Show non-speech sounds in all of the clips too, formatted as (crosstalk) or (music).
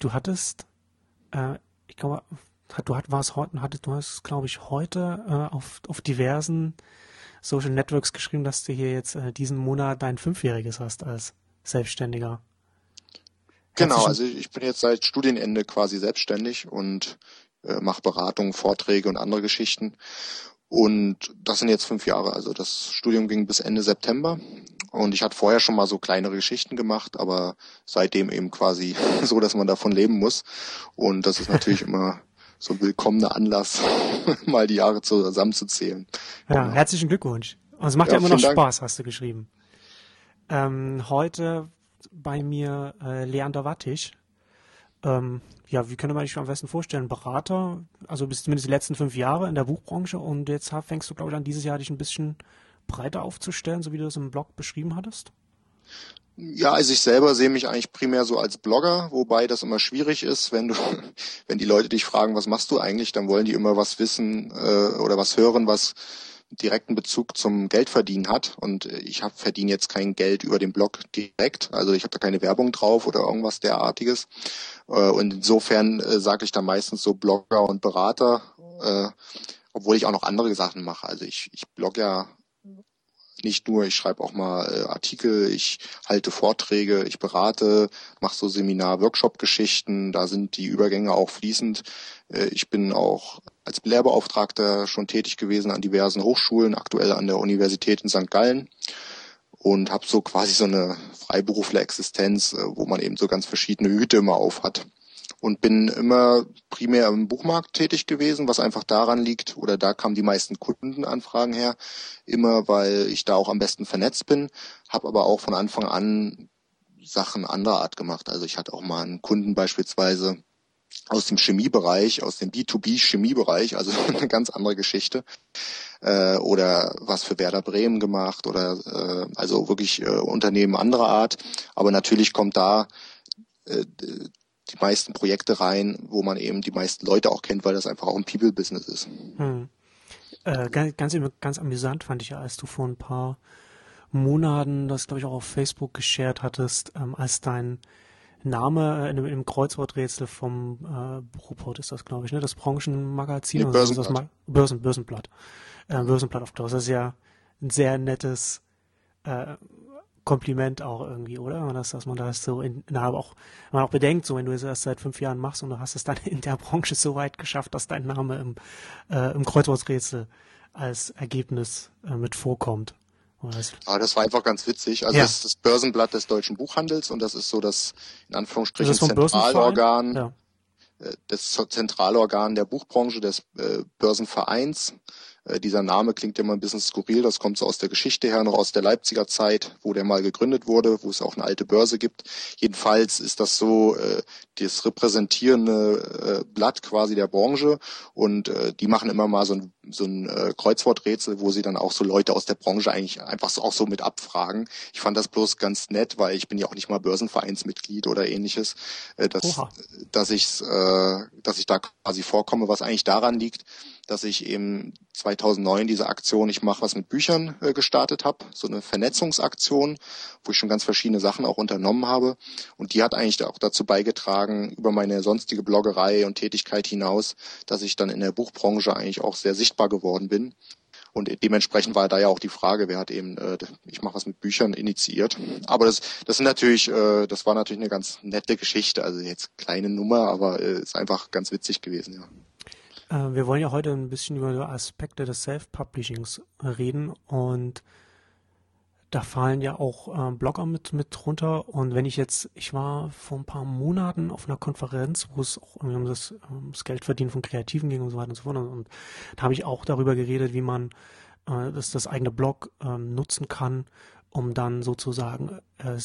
du hattest, äh, ich glaube, du hat, warst heute, hattest, du hast, glaube ich, heute äh, auf, auf diversen Social Networks geschrieben, dass du hier jetzt äh, diesen Monat dein Fünfjähriges hast als Selbstständiger. Genau, also ich bin jetzt seit Studienende quasi selbstständig und äh, mache Beratungen, Vorträge und andere Geschichten. Und das sind jetzt fünf Jahre. Also das Studium ging bis Ende September. Und ich hatte vorher schon mal so kleinere Geschichten gemacht, aber seitdem eben quasi (laughs) so, dass man davon leben muss. Und das ist natürlich immer so ein willkommener Anlass, (laughs) mal die Jahre zusammenzuzählen. Ja, genau. herzlichen Glückwunsch. Und es macht ja, ja immer noch Dank. Spaß, hast du geschrieben. Ähm, heute bei mir äh, Leander Wattisch. Ähm, ja, wie könnte man sich am besten vorstellen? Berater, also bis zumindest die letzten fünf Jahre in der Buchbranche und jetzt fängst du, glaube ich, an dieses Jahr dich ein bisschen breiter aufzustellen, so wie du das im Blog beschrieben hattest? Ja, also ich selber sehe mich eigentlich primär so als Blogger, wobei das immer schwierig ist, wenn du, (laughs) wenn die Leute dich fragen, was machst du eigentlich, dann wollen die immer was wissen äh, oder was hören, was direkten Bezug zum Geldverdienen hat. Und ich hab, verdiene jetzt kein Geld über den Blog direkt. Also ich habe da keine Werbung drauf oder irgendwas derartiges. Äh, und insofern äh, sage ich da meistens so Blogger und Berater, äh, obwohl ich auch noch andere Sachen mache. Also ich, ich blog ja nicht nur, ich schreibe auch mal äh, Artikel, ich halte Vorträge, ich berate, mache so Seminar-Workshop-Geschichten, da sind die Übergänge auch fließend. Äh, ich bin auch als Lehrbeauftragter schon tätig gewesen an diversen Hochschulen, aktuell an der Universität in St. Gallen und habe so quasi so eine Freiberufler-Existenz, äh, wo man eben so ganz verschiedene Hüte immer auf hat und bin immer primär im Buchmarkt tätig gewesen, was einfach daran liegt, oder da kamen die meisten Kundenanfragen her, immer weil ich da auch am besten vernetzt bin, habe aber auch von Anfang an Sachen anderer Art gemacht. Also ich hatte auch mal einen Kunden beispielsweise aus dem Chemiebereich, aus dem B2B-Chemiebereich, also (laughs) eine ganz andere Geschichte. Äh, oder was für Werder Bremen gemacht oder äh, also wirklich äh, Unternehmen anderer Art. Aber natürlich kommt da äh, die meisten Projekte rein, wo man eben die meisten Leute auch kennt, weil das einfach auch ein People-Business ist. Hm. Äh, ganz, ganz, amüsant fand ich ja, als du vor ein paar Monaten das, glaube ich, auch auf Facebook geshared hattest, ähm, als dein Name äh, in, im Kreuzworträtsel vom äh, Buchreport ist das, glaube ich, ne? Das Branchenmagazin. Nee, Börsenblatt. Das Börsen, Börsenblatt. Äh, Börsenblatt auf Klaus. Das ist ja ein sehr nettes äh, Kompliment auch irgendwie, oder? Dass, dass man das so in, innerhalb auch, man auch bedenkt, so wenn du es erst seit fünf Jahren machst und du hast es dann in der Branche so weit geschafft, dass dein Name im, äh, im Kreuzworträtsel als Ergebnis äh, mit vorkommt. Ah, das war einfach ganz witzig. Also ja. das ist das Börsenblatt des deutschen Buchhandels und das ist so das in Anführungsstrichen das Zentralorgan, ja. Äh, das Zentralorgan der Buchbranche des äh, Börsenvereins. Äh, dieser Name klingt ja immer ein bisschen skurril, das kommt so aus der Geschichte her, noch aus der Leipziger Zeit, wo der mal gegründet wurde, wo es auch eine alte Börse gibt. Jedenfalls ist das so äh, das repräsentierende äh, Blatt quasi der Branche und äh, die machen immer mal so ein, so ein äh, Kreuzworträtsel, wo sie dann auch so Leute aus der Branche eigentlich einfach so, auch so mit abfragen. Ich fand das bloß ganz nett, weil ich bin ja auch nicht mal Börsenvereinsmitglied oder ähnliches, äh, dass, dass ich äh, dass ich da quasi vorkomme, was eigentlich daran liegt, dass ich eben 2009 diese Aktion Ich mache was mit Büchern äh, gestartet habe, so eine Vernetzungsaktion, wo ich schon ganz verschiedene Sachen auch unternommen habe. Und die hat eigentlich auch dazu beigetragen, über meine sonstige Bloggerei und Tätigkeit hinaus, dass ich dann in der Buchbranche eigentlich auch sehr sichtbar geworden bin. Und dementsprechend war da ja auch die Frage, wer hat eben, äh, ich mache was mit Büchern initiiert. Aber das, das sind natürlich, äh, das war natürlich eine ganz nette Geschichte. Also jetzt kleine Nummer, aber äh, ist einfach ganz witzig gewesen, ja. Äh, wir wollen ja heute ein bisschen über Aspekte des Self-Publishings reden und da fallen ja auch äh, Blogger mit, mit drunter. Und wenn ich jetzt, ich war vor ein paar Monaten auf einer Konferenz, wo es auch um das, um das Geldverdienen von Kreativen ging und so weiter und so fort. Und, und da habe ich auch darüber geredet, wie man äh, das, das eigene Blog ähm, nutzen kann, um dann sozusagen äh,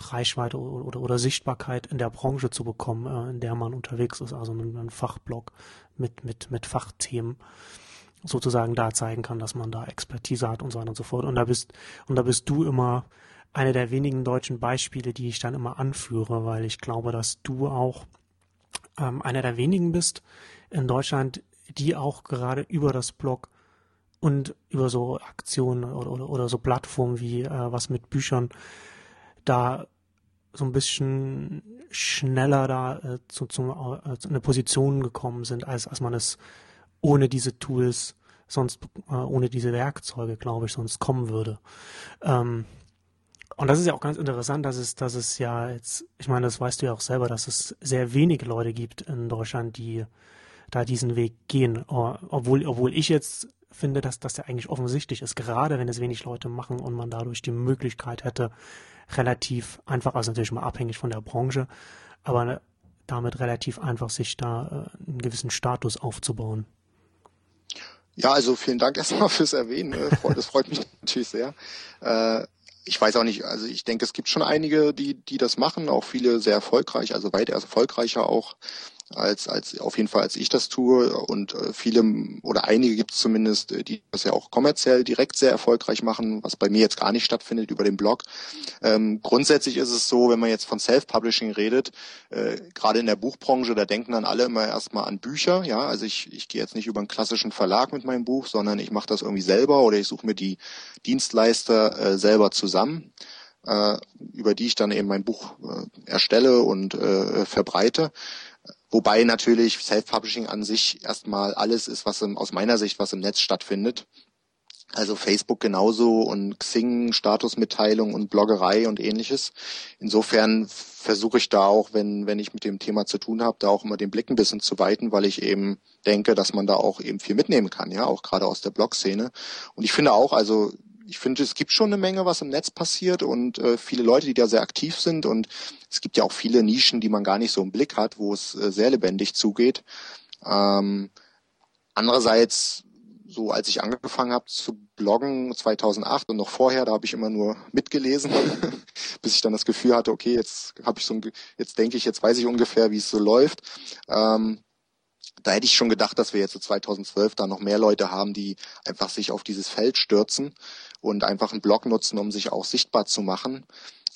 Reichweite oder, oder, oder, Sichtbarkeit in der Branche zu bekommen, äh, in der man unterwegs ist, also ein, ein Fachblog mit, mit, mit Fachthemen sozusagen da zeigen kann, dass man da Expertise hat und so weiter und so fort. Und da bist, und da bist du immer eine der wenigen deutschen Beispiele, die ich dann immer anführe, weil ich glaube, dass du auch ähm, einer der wenigen bist in Deutschland, die auch gerade über das Blog und über so Aktionen oder, oder, oder so Plattformen wie äh, was mit Büchern da so ein bisschen schneller da äh, zu, zu, äh, zu einer Position gekommen sind, als, als man es ohne diese Tools, sonst äh, ohne diese Werkzeuge, glaube ich, sonst kommen würde. Ähm, und das ist ja auch ganz interessant, dass es, dass es ja jetzt, ich meine, das weißt du ja auch selber, dass es sehr wenige Leute gibt in Deutschland, die da diesen Weg gehen. Obwohl, obwohl ich jetzt finde, dass das ja eigentlich offensichtlich ist, gerade wenn es wenig Leute machen und man dadurch die Möglichkeit hätte, relativ einfach, also natürlich mal abhängig von der Branche, aber damit relativ einfach sich da äh, einen gewissen Status aufzubauen. Ja, also vielen Dank (laughs) erstmal fürs Erwähnen. Äh, das freut mich (laughs) natürlich sehr. Äh, ich weiß auch nicht, also ich denke, es gibt schon einige, die, die das machen, auch viele sehr erfolgreich, also weit erfolgreicher auch als, als auf jeden Fall als ich das tue. Und äh, viele oder einige gibt es zumindest, äh, die das ja auch kommerziell direkt sehr erfolgreich machen, was bei mir jetzt gar nicht stattfindet über den Blog. Ähm, grundsätzlich ist es so, wenn man jetzt von Self-Publishing redet, äh, gerade in der Buchbranche, da denken dann alle immer erstmal an Bücher. Ja, also ich, ich gehe jetzt nicht über einen klassischen Verlag mit meinem Buch, sondern ich mache das irgendwie selber oder ich suche mir die Dienstleister äh, selber zusammen äh, über die ich dann eben mein Buch äh, erstelle und äh, verbreite. Wobei natürlich Self-Publishing an sich erstmal alles ist, was im, aus meiner Sicht, was im Netz stattfindet. Also Facebook genauso und Xing, Statusmitteilung und Bloggerei und ähnliches. Insofern versuche ich da auch, wenn, wenn ich mit dem Thema zu tun habe, da auch immer den Blick ein bisschen zu weiten, weil ich eben denke, dass man da auch eben viel mitnehmen kann, ja, auch gerade aus der Blog-Szene. Und ich finde auch, also ich finde, es gibt schon eine Menge, was im Netz passiert und äh, viele Leute, die da sehr aktiv sind und es gibt ja auch viele Nischen, die man gar nicht so im Blick hat, wo es äh, sehr lebendig zugeht. Ähm, andererseits, so als ich angefangen habe zu bloggen 2008 und noch vorher, da habe ich immer nur mitgelesen, (laughs) bis ich dann das Gefühl hatte, okay, jetzt habe ich so ein, jetzt denke ich, jetzt weiß ich ungefähr, wie es so läuft. Ähm, da hätte ich schon gedacht, dass wir jetzt so 2012 da noch mehr Leute haben, die einfach sich auf dieses Feld stürzen und einfach einen Blog nutzen, um sich auch sichtbar zu machen.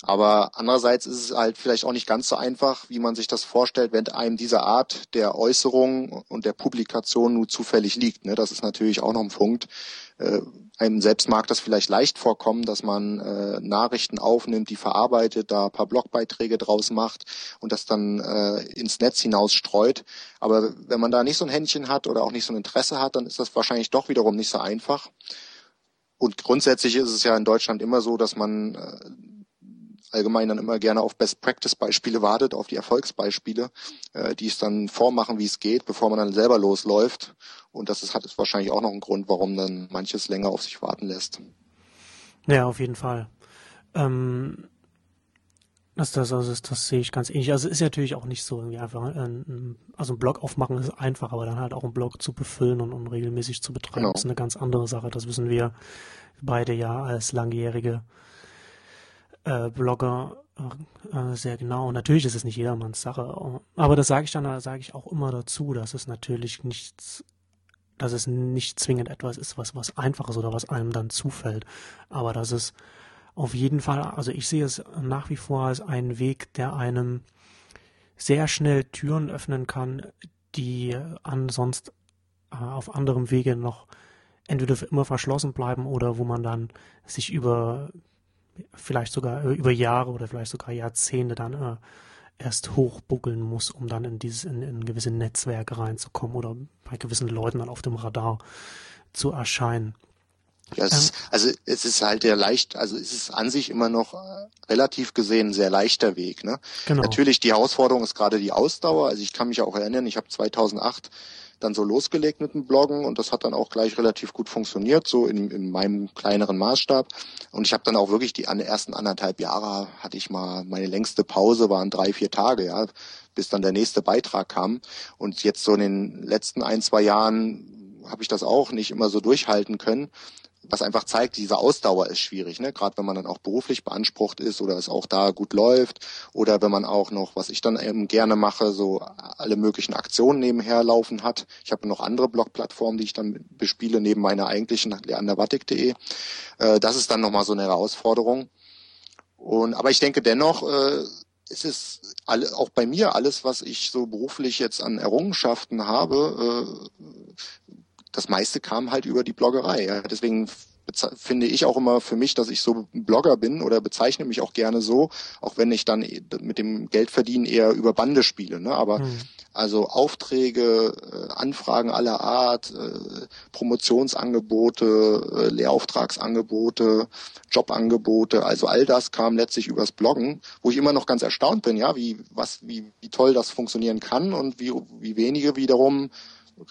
Aber andererseits ist es halt vielleicht auch nicht ganz so einfach, wie man sich das vorstellt, wenn einem diese Art der Äußerung und der Publikation nur zufällig liegt. Ne? Das ist natürlich auch noch ein Punkt. Äh, einem selbst mag das vielleicht leicht vorkommen, dass man äh, Nachrichten aufnimmt, die verarbeitet, da ein paar Blogbeiträge draus macht und das dann äh, ins Netz hinaus streut. Aber wenn man da nicht so ein Händchen hat oder auch nicht so ein Interesse hat, dann ist das wahrscheinlich doch wiederum nicht so einfach. Und grundsätzlich ist es ja in Deutschland immer so, dass man äh, allgemein dann immer gerne auf Best-Practice-Beispiele wartet, auf die Erfolgsbeispiele, äh, die es dann vormachen, wie es geht, bevor man dann selber losläuft. Und das ist, hat ist wahrscheinlich auch noch ein Grund, warum dann manches länger auf sich warten lässt. Ja, auf jeden Fall. Ähm, das, das, also das, das sehe ich ganz ähnlich. Also es ist natürlich auch nicht so irgendwie einfach, ein, also ein Blog aufmachen ist einfach, aber dann halt auch einen Blog zu befüllen und, und regelmäßig zu betreiben, genau. ist eine ganz andere Sache. Das wissen wir beide ja als langjährige äh, Blogger äh, sehr genau. Und natürlich ist es nicht jedermanns Sache, aber das sage ich dann, sage ich auch immer dazu, dass es natürlich nichts dass es nicht zwingend etwas ist, was was einfaches oder was einem dann zufällt, aber dass es auf jeden Fall, also ich sehe es nach wie vor als einen Weg, der einem sehr schnell Türen öffnen kann, die ansonsten äh, auf anderem Wege noch entweder für immer verschlossen bleiben oder wo man dann sich über vielleicht sogar über Jahre oder vielleicht sogar Jahrzehnte dann äh, erst hochbuckeln muss, um dann in dieses in, in gewisse Netzwerke reinzukommen oder bei gewissen Leuten dann auf dem Radar zu erscheinen. Ja, es ist, also es ist halt der leicht, also es ist an sich immer noch äh, relativ gesehen ein sehr leichter Weg. Ne? Genau. Natürlich die Herausforderung ist gerade die Ausdauer. Also ich kann mich auch erinnern, ich habe 2008 dann so losgelegt mit dem Bloggen und das hat dann auch gleich relativ gut funktioniert, so in, in meinem kleineren Maßstab. Und ich habe dann auch wirklich die ersten anderthalb Jahre hatte ich mal, meine längste Pause waren drei, vier Tage, ja, bis dann der nächste Beitrag kam. Und jetzt so in den letzten ein, zwei Jahren habe ich das auch nicht immer so durchhalten können was einfach zeigt, diese Ausdauer ist schwierig, ne? Gerade wenn man dann auch beruflich beansprucht ist oder es auch da gut läuft oder wenn man auch noch, was ich dann eben gerne mache, so alle möglichen Aktionen nebenher laufen hat. Ich habe noch andere Blogplattformen, die ich dann bespiele neben meiner eigentlichen leanderwattig.de. Äh, das ist dann nochmal so eine Herausforderung. Und aber ich denke dennoch, äh, es ist alle, auch bei mir alles, was ich so beruflich jetzt an Errungenschaften habe, äh, das meiste kam halt über die Bloggerei. Ja. Deswegen finde ich auch immer für mich, dass ich so Blogger bin oder bezeichne mich auch gerne so, auch wenn ich dann mit dem Geldverdienen eher über Bande spiele. Ne? Aber hm. also Aufträge, äh, Anfragen aller Art, äh, Promotionsangebote, äh, Lehrauftragsangebote, Jobangebote, also all das kam letztlich übers Bloggen, wo ich immer noch ganz erstaunt bin, ja, wie was wie wie toll das funktionieren kann und wie wie wenige wiederum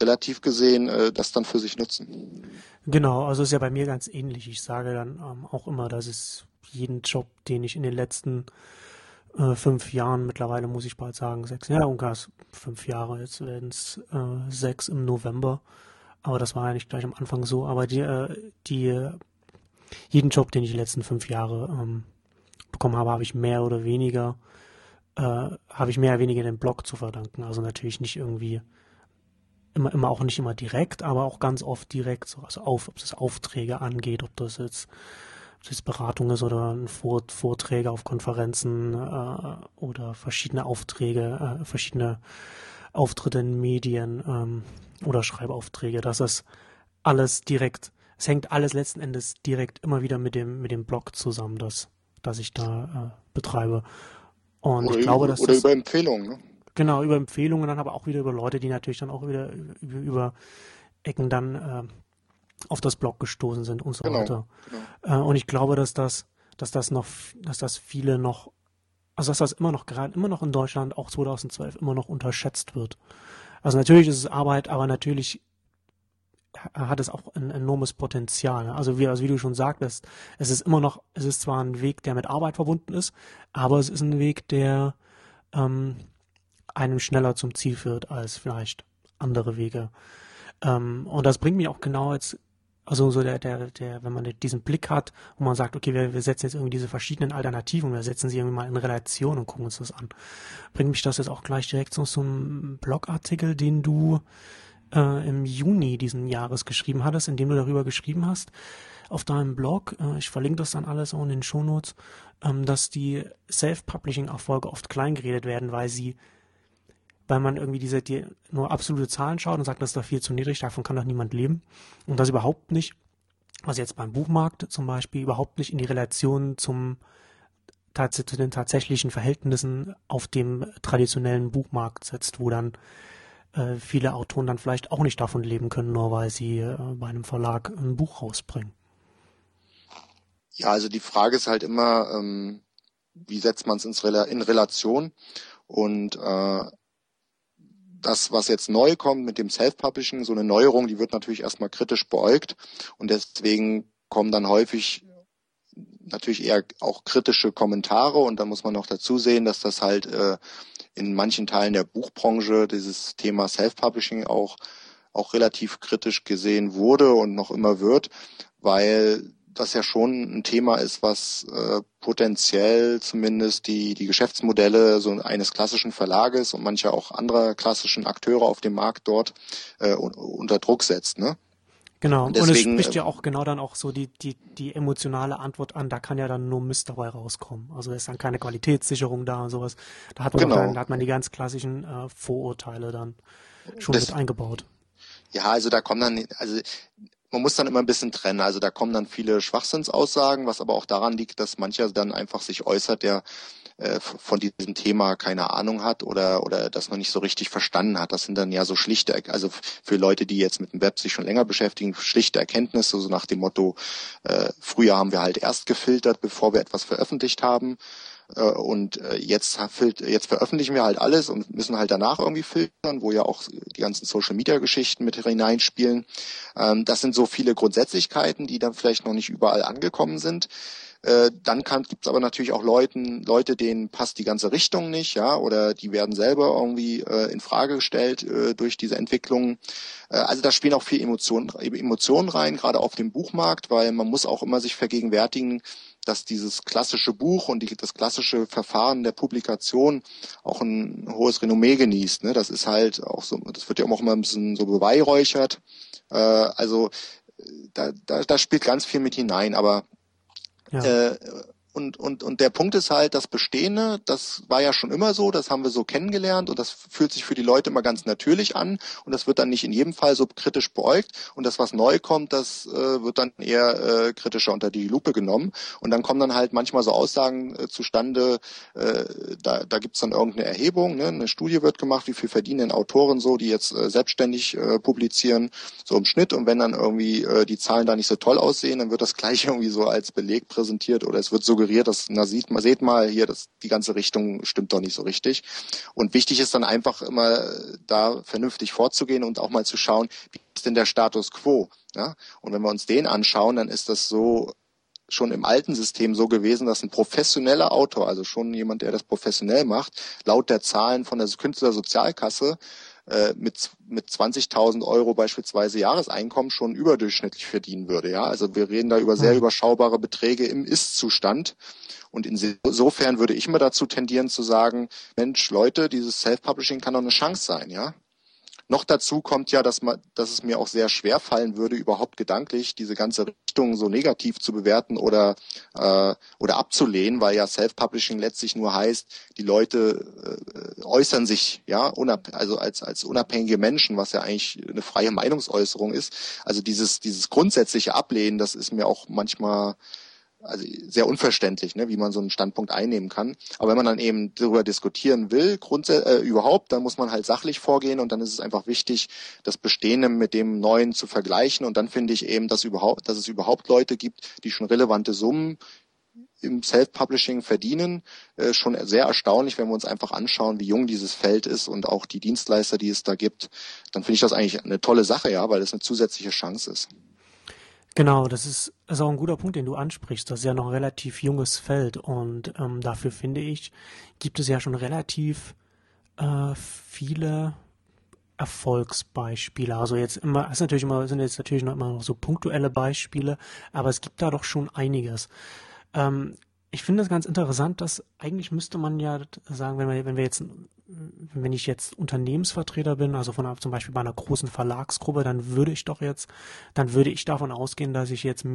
relativ gesehen äh, das dann für sich nutzen. Genau, also ist ja bei mir ganz ähnlich. Ich sage dann ähm, auch immer, dass es jeden Job, den ich in den letzten äh, fünf Jahren, mittlerweile muss ich bald sagen, sechs, ja, ungefähr fünf Jahre, jetzt werden es äh, sechs im November. Aber das war ja nicht gleich am Anfang so. Aber die, äh, die, jeden Job, den ich die letzten fünf Jahre ähm, bekommen habe, habe ich mehr oder weniger, äh, habe ich mehr oder weniger den Blog zu verdanken. Also natürlich nicht irgendwie immer, immer auch nicht immer direkt, aber auch ganz oft direkt, so, also auf, ob das Aufträge angeht, ob das jetzt, ob das Beratung ist oder Vor Vorträge auf Konferenzen äh, oder verschiedene Aufträge, äh, verschiedene Auftritte in Medien ähm, oder Schreibaufträge, dass das alles direkt, es hängt alles letzten Endes direkt immer wieder mit dem, mit dem Blog zusammen, das, das ich da äh, betreibe. Und oder ich glaube, dass oder das, über Empfehlungen, ne? Genau, über Empfehlungen, dann aber auch wieder über Leute, die natürlich dann auch wieder über, über Ecken dann äh, auf das Blog gestoßen sind und so genau, weiter. Genau. Äh, und ich glaube, dass das, dass das noch, dass das viele noch, also dass das immer noch gerade, immer noch in Deutschland, auch 2012, immer noch unterschätzt wird. Also natürlich ist es Arbeit, aber natürlich hat es auch ein enormes Potenzial. Also wie, also wie du schon sagtest, es ist immer noch, es ist zwar ein Weg, der mit Arbeit verbunden ist, aber es ist ein Weg, der ähm, einem schneller zum Ziel führt als vielleicht andere Wege. Ähm, und das bringt mich auch genau jetzt, also so der, der, der, wenn man diesen Blick hat, wo man sagt, okay, wir, wir setzen jetzt irgendwie diese verschiedenen Alternativen, wir setzen sie irgendwie mal in Relation und gucken uns das an. Bringt mich das jetzt auch gleich direkt so einem Blogartikel, den du äh, im Juni diesen Jahres geschrieben hattest, in dem du darüber geschrieben hast, auf deinem Blog, äh, ich verlinke das dann alles auch in den Shownotes, ähm, dass die Self-Publishing-Erfolge oft kleingeredet werden, weil sie weil man irgendwie diese die nur absolute Zahlen schaut und sagt, das ist doch viel zu niedrig, davon kann doch niemand leben. Und das überhaupt nicht, also jetzt beim Buchmarkt zum Beispiel, überhaupt nicht in die Relation zum zu den tatsächlichen Verhältnissen auf dem traditionellen Buchmarkt setzt, wo dann äh, viele Autoren dann vielleicht auch nicht davon leben können, nur weil sie äh, bei einem Verlag ein Buch rausbringen. Ja, also die Frage ist halt immer, ähm, wie setzt man es in Relation? Und äh, das, was jetzt neu kommt mit dem Self-Publishing, so eine Neuerung, die wird natürlich erstmal kritisch beäugt. Und deswegen kommen dann häufig natürlich eher auch kritische Kommentare. Und da muss man noch dazu sehen, dass das halt äh, in manchen Teilen der Buchbranche dieses Thema Self-Publishing auch auch relativ kritisch gesehen wurde und noch immer wird, weil das ja schon ein Thema ist, was äh, potenziell zumindest die, die Geschäftsmodelle so eines klassischen Verlages und mancher auch anderer klassischen Akteure auf dem Markt dort äh, unter Druck setzt. Ne? Genau, und, deswegen, und es spricht ja auch genau dann auch so die, die, die emotionale Antwort an, da kann ja dann nur Mist dabei rauskommen. Also ist dann keine Qualitätssicherung da und sowas. Da hat man, genau. dann, da hat man die ganz klassischen äh, Vorurteile dann schon das, mit eingebaut. Ja, also da kommen dann, also man muss dann immer ein bisschen trennen. Also da kommen dann viele Schwachsinnsaussagen, was aber auch daran liegt, dass mancher dann einfach sich äußert, der äh, von diesem Thema keine Ahnung hat oder oder das noch nicht so richtig verstanden hat. Das sind dann ja so schlichte, also für Leute, die jetzt mit dem Web sich schon länger beschäftigen, schlichte Erkenntnisse, so nach dem Motto, äh, früher haben wir halt erst gefiltert, bevor wir etwas veröffentlicht haben. Äh, und äh, jetzt, jetzt veröffentlichen wir halt alles und müssen halt danach irgendwie filtern, wo ja auch die ganzen Social-Media-Geschichten mit hineinspielen. Ähm, das sind so viele Grundsätzlichkeiten, die dann vielleicht noch nicht überall angekommen sind. Äh, dann gibt es aber natürlich auch Leuten, Leute, denen passt die ganze Richtung nicht, ja, oder die werden selber irgendwie äh, in Frage gestellt äh, durch diese Entwicklungen. Äh, also da spielen auch viel Emotionen, Emotionen rein, gerade auf dem Buchmarkt, weil man muss auch immer sich vergegenwärtigen, dass dieses klassische Buch und die, das klassische Verfahren der Publikation auch ein hohes Renommee genießt. Ne? Das ist halt auch so, das wird ja auch immer ein bisschen so beweihräuchert. Äh, also da, da, da spielt ganz viel mit hinein, aber ja. äh, und, und, und der Punkt ist halt, das Bestehende, das war ja schon immer so, das haben wir so kennengelernt und das fühlt sich für die Leute immer ganz natürlich an und das wird dann nicht in jedem Fall so kritisch beäugt. Und das, was neu kommt, das äh, wird dann eher äh, kritischer unter die Lupe genommen. Und dann kommen dann halt manchmal so Aussagen äh, zustande, äh, da, da gibt es dann irgendeine Erhebung, ne? eine Studie wird gemacht, wie viel verdienen denn Autoren so, die jetzt äh, selbstständig äh, publizieren, so im Schnitt. Und wenn dann irgendwie äh, die Zahlen da nicht so toll aussehen, dann wird das (laughs) gleich irgendwie so als Beleg präsentiert oder es wird so suggeriert, dass, na sieht mal, seht mal hier, dass die ganze Richtung stimmt doch nicht so richtig. Und wichtig ist dann einfach immer da vernünftig vorzugehen und auch mal zu schauen, wie ist denn der Status quo? Ja? Und wenn wir uns den anschauen, dann ist das so schon im alten System so gewesen, dass ein professioneller Autor, also schon jemand, der das professionell macht, laut der Zahlen von der Künstlersozialkasse äh, mit, mit 20.000 Euro beispielsweise Jahreseinkommen schon überdurchschnittlich verdienen würde. Ja, also wir reden da über sehr mhm. überschaubare Beträge im Ist-Zustand. Und insofern würde ich immer dazu tendieren zu sagen, Mensch, Leute, dieses Self-Publishing kann doch eine Chance sein, ja. Noch dazu kommt ja, dass, man, dass es mir auch sehr schwer fallen würde, überhaupt gedanklich diese ganze Richtung so negativ zu bewerten oder, äh, oder abzulehnen, weil ja Self-Publishing letztlich nur heißt, die Leute äh, äußern sich, ja, unab also als, als unabhängige Menschen, was ja eigentlich eine freie Meinungsäußerung ist. Also dieses, dieses grundsätzliche Ablehnen, das ist mir auch manchmal also sehr unverständlich, ne, wie man so einen Standpunkt einnehmen kann. Aber wenn man dann eben darüber diskutieren will, grundsätzlich äh, überhaupt, dann muss man halt sachlich vorgehen und dann ist es einfach wichtig, das Bestehende mit dem Neuen zu vergleichen. Und dann finde ich eben, dass überhaupt, dass es überhaupt Leute gibt, die schon relevante Summen im Self-Publishing verdienen, äh, schon sehr erstaunlich, wenn wir uns einfach anschauen, wie jung dieses Feld ist und auch die Dienstleister, die es da gibt. Dann finde ich das eigentlich eine tolle Sache, ja, weil es eine zusätzliche Chance ist. Genau, das ist, ist auch ein guter Punkt, den du ansprichst. Das ist ja noch ein relativ junges Feld und ähm, dafür finde ich, gibt es ja schon relativ äh, viele Erfolgsbeispiele. Also jetzt immer, ist natürlich immer, sind jetzt natürlich noch immer noch so punktuelle Beispiele, aber es gibt da doch schon einiges. Ähm, ich finde es ganz interessant, dass eigentlich müsste man ja sagen, wenn wir, wenn wir jetzt, wenn ich jetzt Unternehmensvertreter bin, also von zum Beispiel bei einer großen Verlagsgruppe, dann würde ich doch jetzt, dann würde ich davon ausgehen, dass ich jetzt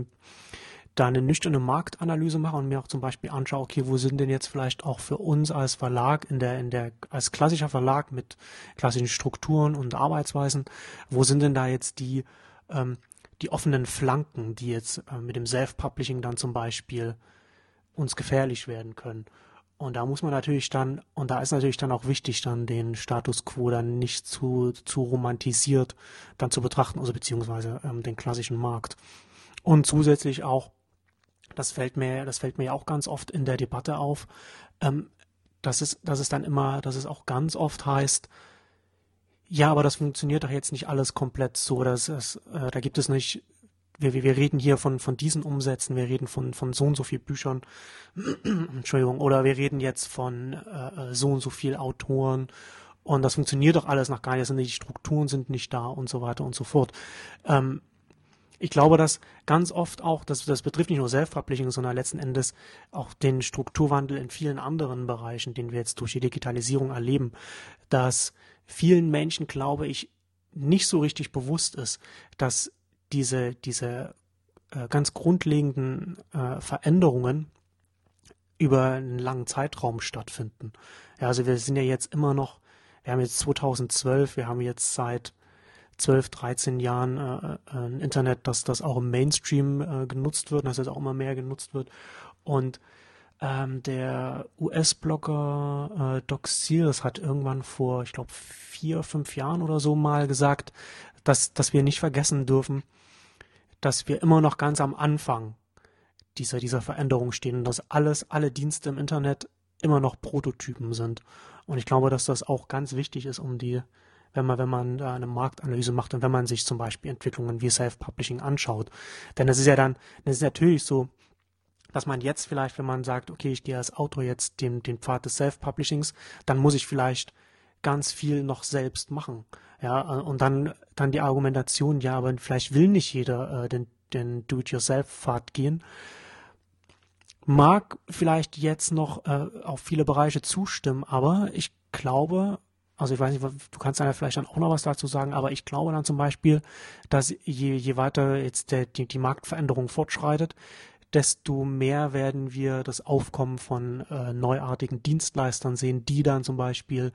da eine nüchterne Marktanalyse mache und mir auch zum Beispiel anschaue, okay, wo sind denn jetzt vielleicht auch für uns als Verlag in der, in der, als klassischer Verlag mit klassischen Strukturen und Arbeitsweisen, wo sind denn da jetzt die, ähm, die offenen Flanken, die jetzt äh, mit dem Self-Publishing dann zum Beispiel uns gefährlich werden können. Und da muss man natürlich dann, und da ist natürlich dann auch wichtig, dann den Status quo dann nicht zu, zu romantisiert dann zu betrachten, also beziehungsweise ähm, den klassischen Markt. Und zusätzlich auch, das fällt mir, das fällt mir ja auch ganz oft in der Debatte auf, ähm, dass es, dass es dann immer, dass es auch ganz oft heißt, ja, aber das funktioniert doch jetzt nicht alles komplett so, dass es, äh, da gibt es nicht wir, wir reden hier von, von diesen Umsätzen, wir reden von, von so und so viel Büchern, (clears throat) Entschuldigung, oder wir reden jetzt von äh, so und so viel Autoren und das funktioniert doch alles noch gar nicht, die Strukturen sind nicht da und so weiter und so fort. Ähm, ich glaube, dass ganz oft auch, das, das betrifft nicht nur Self-Publishing, sondern letzten Endes auch den Strukturwandel in vielen anderen Bereichen, den wir jetzt durch die Digitalisierung erleben, dass vielen Menschen, glaube ich, nicht so richtig bewusst ist, dass diese, diese äh, ganz grundlegenden äh, Veränderungen über einen langen Zeitraum stattfinden. Ja, also wir sind ja jetzt immer noch, wir haben jetzt 2012, wir haben jetzt seit 12, 13 Jahren äh, äh, ein Internet, das das auch im Mainstream äh, genutzt wird, dass das auch immer mehr genutzt wird. Und ähm, der US-Blogger äh, Doc Sears hat irgendwann vor, ich glaube, vier, fünf Jahren oder so mal gesagt, dass, dass wir nicht vergessen dürfen, dass wir immer noch ganz am Anfang dieser, dieser Veränderung stehen und dass alles, alle Dienste im Internet immer noch Prototypen sind. Und ich glaube, dass das auch ganz wichtig ist, um die, wenn man, wenn man eine Marktanalyse macht und wenn man sich zum Beispiel Entwicklungen wie Self-Publishing anschaut. Denn es ist ja dann, es ist natürlich so, dass man jetzt vielleicht, wenn man sagt, okay, ich gehe als Autor jetzt den, den Pfad des Self-Publishings, dann muss ich vielleicht ganz viel noch selbst machen. Ja, und dann, dann die Argumentation, ja, aber vielleicht will nicht jeder äh, den, den Do-it-yourself-Pfad gehen. Mag vielleicht jetzt noch äh, auf viele Bereiche zustimmen, aber ich glaube, also ich weiß nicht, du kannst dann vielleicht dann auch noch was dazu sagen, aber ich glaube dann zum Beispiel, dass je, je weiter jetzt der, die, die Marktveränderung fortschreitet, desto mehr werden wir das Aufkommen von äh, neuartigen Dienstleistern sehen, die dann zum Beispiel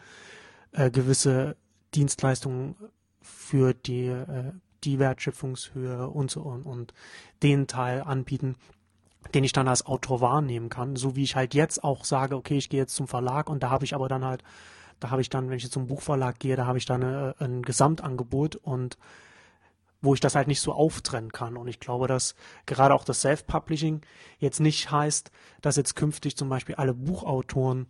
äh, gewisse Dienstleistungen für die, äh, die Wertschöpfungshöhe und so und, und den Teil anbieten, den ich dann als Autor wahrnehmen kann, so wie ich halt jetzt auch sage, okay, ich gehe jetzt zum Verlag und da habe ich aber dann halt, da habe ich dann, wenn ich jetzt zum Buchverlag gehe, da habe ich dann eine, äh, ein Gesamtangebot und wo ich das halt nicht so auftrennen kann. Und ich glaube, dass gerade auch das Self-Publishing jetzt nicht heißt, dass jetzt künftig zum Beispiel alle Buchautoren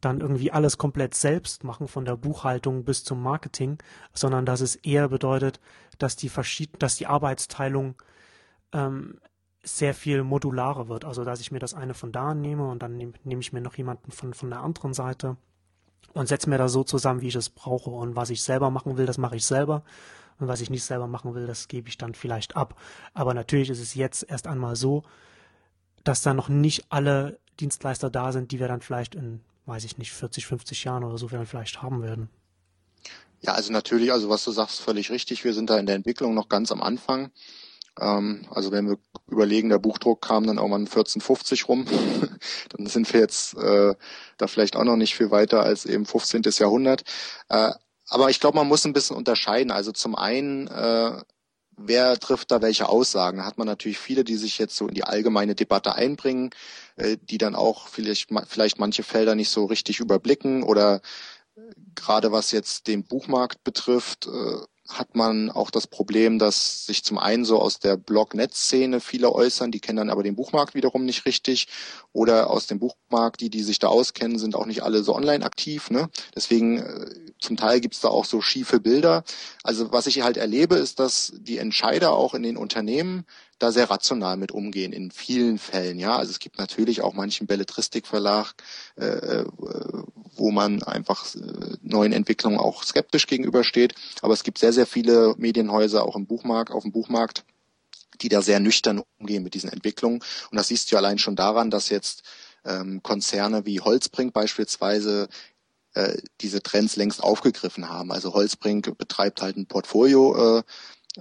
dann irgendwie alles komplett selbst machen, von der Buchhaltung bis zum Marketing, sondern dass es eher bedeutet, dass die verschied dass die Arbeitsteilung ähm, sehr viel modularer wird. Also dass ich mir das eine von da nehme und dann nehme nehm ich mir noch jemanden von, von der anderen Seite und setze mir das so zusammen, wie ich es brauche. Und was ich selber machen will, das mache ich selber. Und was ich nicht selber machen will, das gebe ich dann vielleicht ab. Aber natürlich ist es jetzt erst einmal so, dass da noch nicht alle Dienstleister da sind, die wir dann vielleicht in, weiß ich nicht, 40, 50 Jahren oder so dann vielleicht haben werden. Ja, also natürlich, also was du sagst, völlig richtig. Wir sind da in der Entwicklung noch ganz am Anfang. Ähm, also wenn wir überlegen, der Buchdruck kam dann irgendwann 1450 rum, (laughs) dann sind wir jetzt äh, da vielleicht auch noch nicht viel weiter als eben 15. Jahrhundert. Äh, aber ich glaube, man muss ein bisschen unterscheiden. Also zum einen, äh, wer trifft da welche Aussagen? Da hat man natürlich viele, die sich jetzt so in die allgemeine Debatte einbringen, äh, die dann auch vielleicht, vielleicht manche Felder nicht so richtig überblicken oder äh, gerade was jetzt den Buchmarkt betrifft, äh, hat man auch das Problem, dass sich zum einen so aus der Blog-Netz-Szene viele äußern, die kennen dann aber den Buchmarkt wiederum nicht richtig. Oder aus dem Buchmarkt, die, die sich da auskennen, sind auch nicht alle so online aktiv. Ne? Deswegen äh, zum Teil gibt's da auch so schiefe Bilder. Also was ich halt erlebe, ist, dass die Entscheider auch in den Unternehmen da sehr rational mit umgehen in vielen Fällen. Ja, also es gibt natürlich auch manchen Belletristikverlag, äh, äh, wo man einfach äh, neuen Entwicklungen auch skeptisch gegenübersteht. Aber es gibt sehr, sehr viele Medienhäuser auch im Buchmarkt, auf dem Buchmarkt, die da sehr nüchtern umgehen mit diesen Entwicklungen. Und das siehst du allein schon daran, dass jetzt ähm, Konzerne wie Holzbrink beispielsweise äh, diese Trends längst aufgegriffen haben. Also Holzbrink betreibt halt ein Portfolio äh,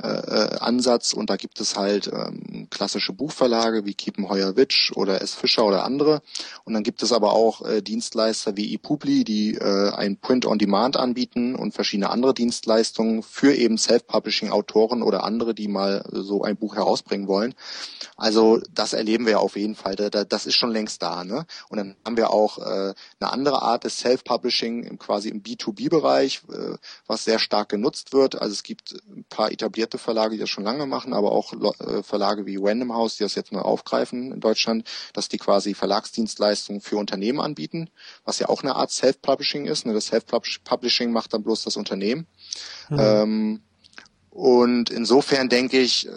äh, äh, Ansatz und da gibt es halt ähm, klassische Buchverlage wie Kiepenheuer Witsch oder S. Fischer oder andere und dann gibt es aber auch äh, Dienstleister wie ePubli, die äh, ein Print-on-Demand anbieten und verschiedene andere Dienstleistungen für eben Self-Publishing-Autoren oder andere, die mal so ein Buch herausbringen wollen. Also das erleben wir auf jeden Fall, das ist schon längst da. Ne? Und dann haben wir auch äh, eine andere Art des Self-Publishing quasi im B2B-Bereich, äh, was sehr stark genutzt wird. Also es gibt ein paar etablierte etablierte Verlage, die das schon lange machen, aber auch äh, Verlage wie Random House, die das jetzt neu aufgreifen in Deutschland, dass die quasi Verlagsdienstleistungen für Unternehmen anbieten, was ja auch eine Art Self-Publishing ist. Ne? Das Self-Publishing macht dann bloß das Unternehmen. Mhm. Ähm, und insofern denke ich, äh,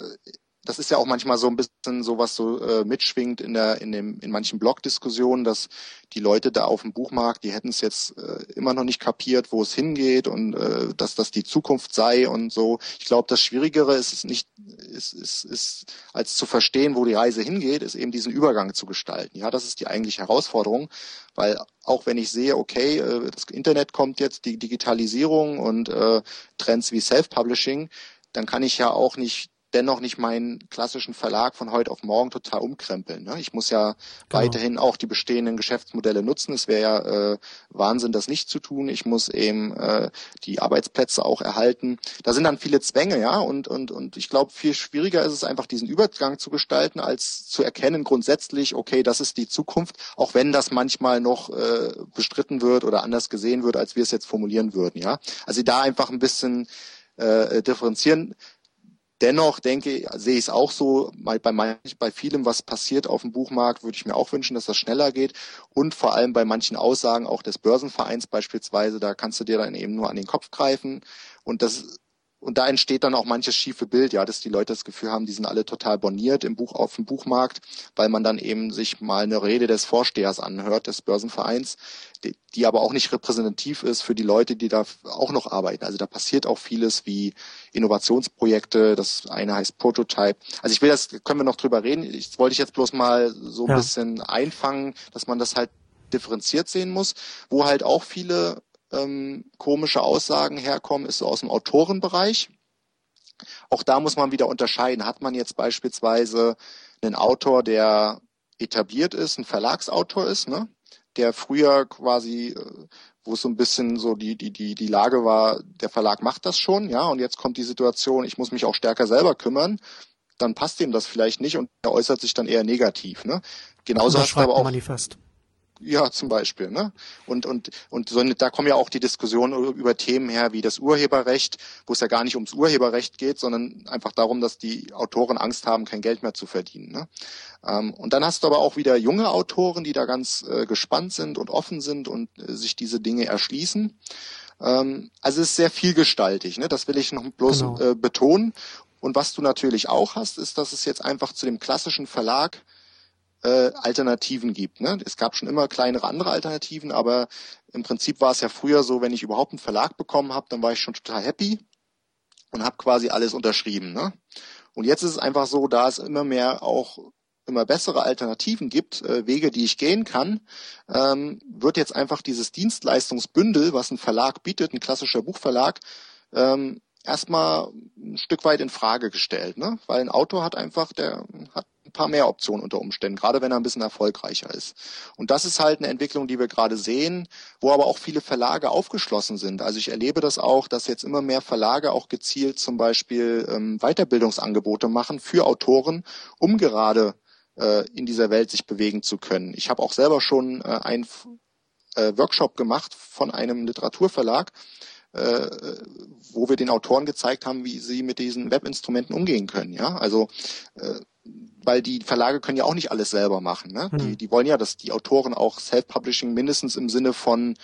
das ist ja auch manchmal so ein bisschen so, was so äh, mitschwingt in der, in dem, in manchen Blog-Diskussionen, dass die Leute da auf dem Buchmarkt, die hätten es jetzt äh, immer noch nicht kapiert, wo es hingeht und äh, dass das die Zukunft sei und so. Ich glaube, das Schwierigere ist es nicht, ist, ist, ist, als zu verstehen, wo die Reise hingeht, ist eben diesen Übergang zu gestalten. Ja, das ist die eigentliche Herausforderung, weil auch wenn ich sehe, okay, äh, das Internet kommt jetzt, die Digitalisierung und äh, Trends wie Self-Publishing, dann kann ich ja auch nicht dennoch nicht meinen klassischen Verlag von heute auf morgen total umkrempeln. Ne? Ich muss ja genau. weiterhin auch die bestehenden Geschäftsmodelle nutzen. Es wäre ja äh, Wahnsinn, das nicht zu tun. Ich muss eben äh, die Arbeitsplätze auch erhalten. Da sind dann viele Zwänge, ja, und und und ich glaube, viel schwieriger ist es einfach, diesen Übergang zu gestalten, als zu erkennen grundsätzlich, okay, das ist die Zukunft, auch wenn das manchmal noch äh, bestritten wird oder anders gesehen wird, als wir es jetzt formulieren würden, ja. Also da einfach ein bisschen äh, differenzieren. Dennoch denke, sehe ich es auch so, bei, bei vielem, was passiert auf dem Buchmarkt, würde ich mir auch wünschen, dass das schneller geht. Und vor allem bei manchen Aussagen auch des Börsenvereins beispielsweise, da kannst du dir dann eben nur an den Kopf greifen. Und das und da entsteht dann auch manches schiefe Bild, ja, dass die Leute das Gefühl haben, die sind alle total boniert im Buch auf dem Buchmarkt, weil man dann eben sich mal eine Rede des Vorstehers anhört, des Börsenvereins, die, die aber auch nicht repräsentativ ist für die Leute, die da auch noch arbeiten. Also da passiert auch vieles wie Innovationsprojekte, das eine heißt Prototype. Also ich will das, können wir noch drüber reden. Ich wollte ich jetzt bloß mal so ein ja. bisschen einfangen, dass man das halt differenziert sehen muss, wo halt auch viele ähm, komische Aussagen herkommen, ist so aus dem Autorenbereich. Auch da muss man wieder unterscheiden. Hat man jetzt beispielsweise ein Autor, der etabliert ist, ein Verlagsautor ist, ne? der früher quasi, äh, wo es so ein bisschen so die, die, die, die Lage war, der Verlag macht das schon, ja, und jetzt kommt die Situation, ich muss mich auch stärker selber kümmern, dann passt ihm das vielleicht nicht und er äußert sich dann eher negativ. Ne? Genauso hast du aber auch. Manifest. Ja, zum Beispiel. Ne? Und, und, und so, da kommen ja auch die Diskussionen über Themen her wie das Urheberrecht, wo es ja gar nicht ums Urheberrecht geht, sondern einfach darum, dass die Autoren Angst haben, kein Geld mehr zu verdienen. Ne? Ähm, und dann hast du aber auch wieder junge Autoren, die da ganz äh, gespannt sind und offen sind und äh, sich diese Dinge erschließen. Ähm, also es ist sehr vielgestaltig, ne? das will ich noch bloß genau. äh, betonen. Und was du natürlich auch hast, ist, dass es jetzt einfach zu dem klassischen Verlag äh, Alternativen gibt. Ne? Es gab schon immer kleinere andere Alternativen, aber im Prinzip war es ja früher so, wenn ich überhaupt einen Verlag bekommen habe, dann war ich schon total happy und habe quasi alles unterschrieben. Ne? Und jetzt ist es einfach so, da es immer mehr auch immer bessere Alternativen gibt, äh, Wege, die ich gehen kann, ähm, wird jetzt einfach dieses Dienstleistungsbündel, was ein Verlag bietet, ein klassischer Buchverlag, ähm, erstmal ein Stück weit in Frage gestellt, ne? Weil ein Autor hat einfach, der hat ein paar mehr Optionen unter Umständen, gerade wenn er ein bisschen erfolgreicher ist. Und das ist halt eine Entwicklung, die wir gerade sehen, wo aber auch viele Verlage aufgeschlossen sind. Also ich erlebe das auch, dass jetzt immer mehr Verlage auch gezielt zum Beispiel ähm, Weiterbildungsangebote machen für Autoren, um gerade äh, in dieser Welt sich bewegen zu können. Ich habe auch selber schon äh, einen äh, Workshop gemacht von einem Literaturverlag, äh, wo wir den Autoren gezeigt haben, wie sie mit diesen Webinstrumenten umgehen können. Ja, also äh, weil die Verlage können ja auch nicht alles selber machen. Ne? Hm. Die, die wollen ja, dass die Autoren auch Self-Publishing mindestens im Sinne von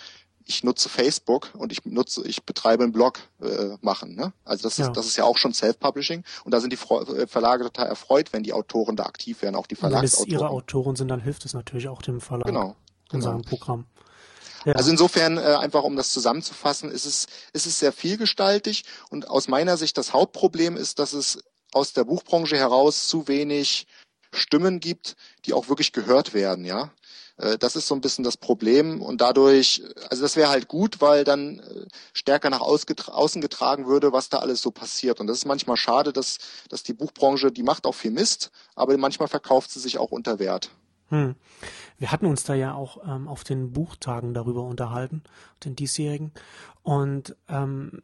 ich nutze Facebook und ich nutze, ich betreibe einen Blog äh, machen. Ne? Also das ist, das ist ja auch schon Self-Publishing und da sind die äh, Verlage total erfreut, wenn die Autoren da aktiv werden, auch die Verlagsautoren. Wenn es ihre Autoren sind, dann hilft es natürlich auch dem Verlag genau, in genau. seinem Programm. Ja. Also insofern, äh, einfach um das zusammenzufassen, ist es, ist es sehr vielgestaltig und aus meiner Sicht das Hauptproblem ist, dass es aus der Buchbranche heraus zu wenig Stimmen gibt, die auch wirklich gehört werden, ja. Äh, das ist so ein bisschen das Problem und dadurch, also das wäre halt gut, weil dann äh, stärker nach außen getragen würde, was da alles so passiert. Und das ist manchmal schade, dass, dass die Buchbranche, die macht auch viel Mist, aber manchmal verkauft sie sich auch unter Wert. Hm. Wir hatten uns da ja auch ähm, auf den Buchtagen darüber unterhalten, den diesjährigen. Und ähm,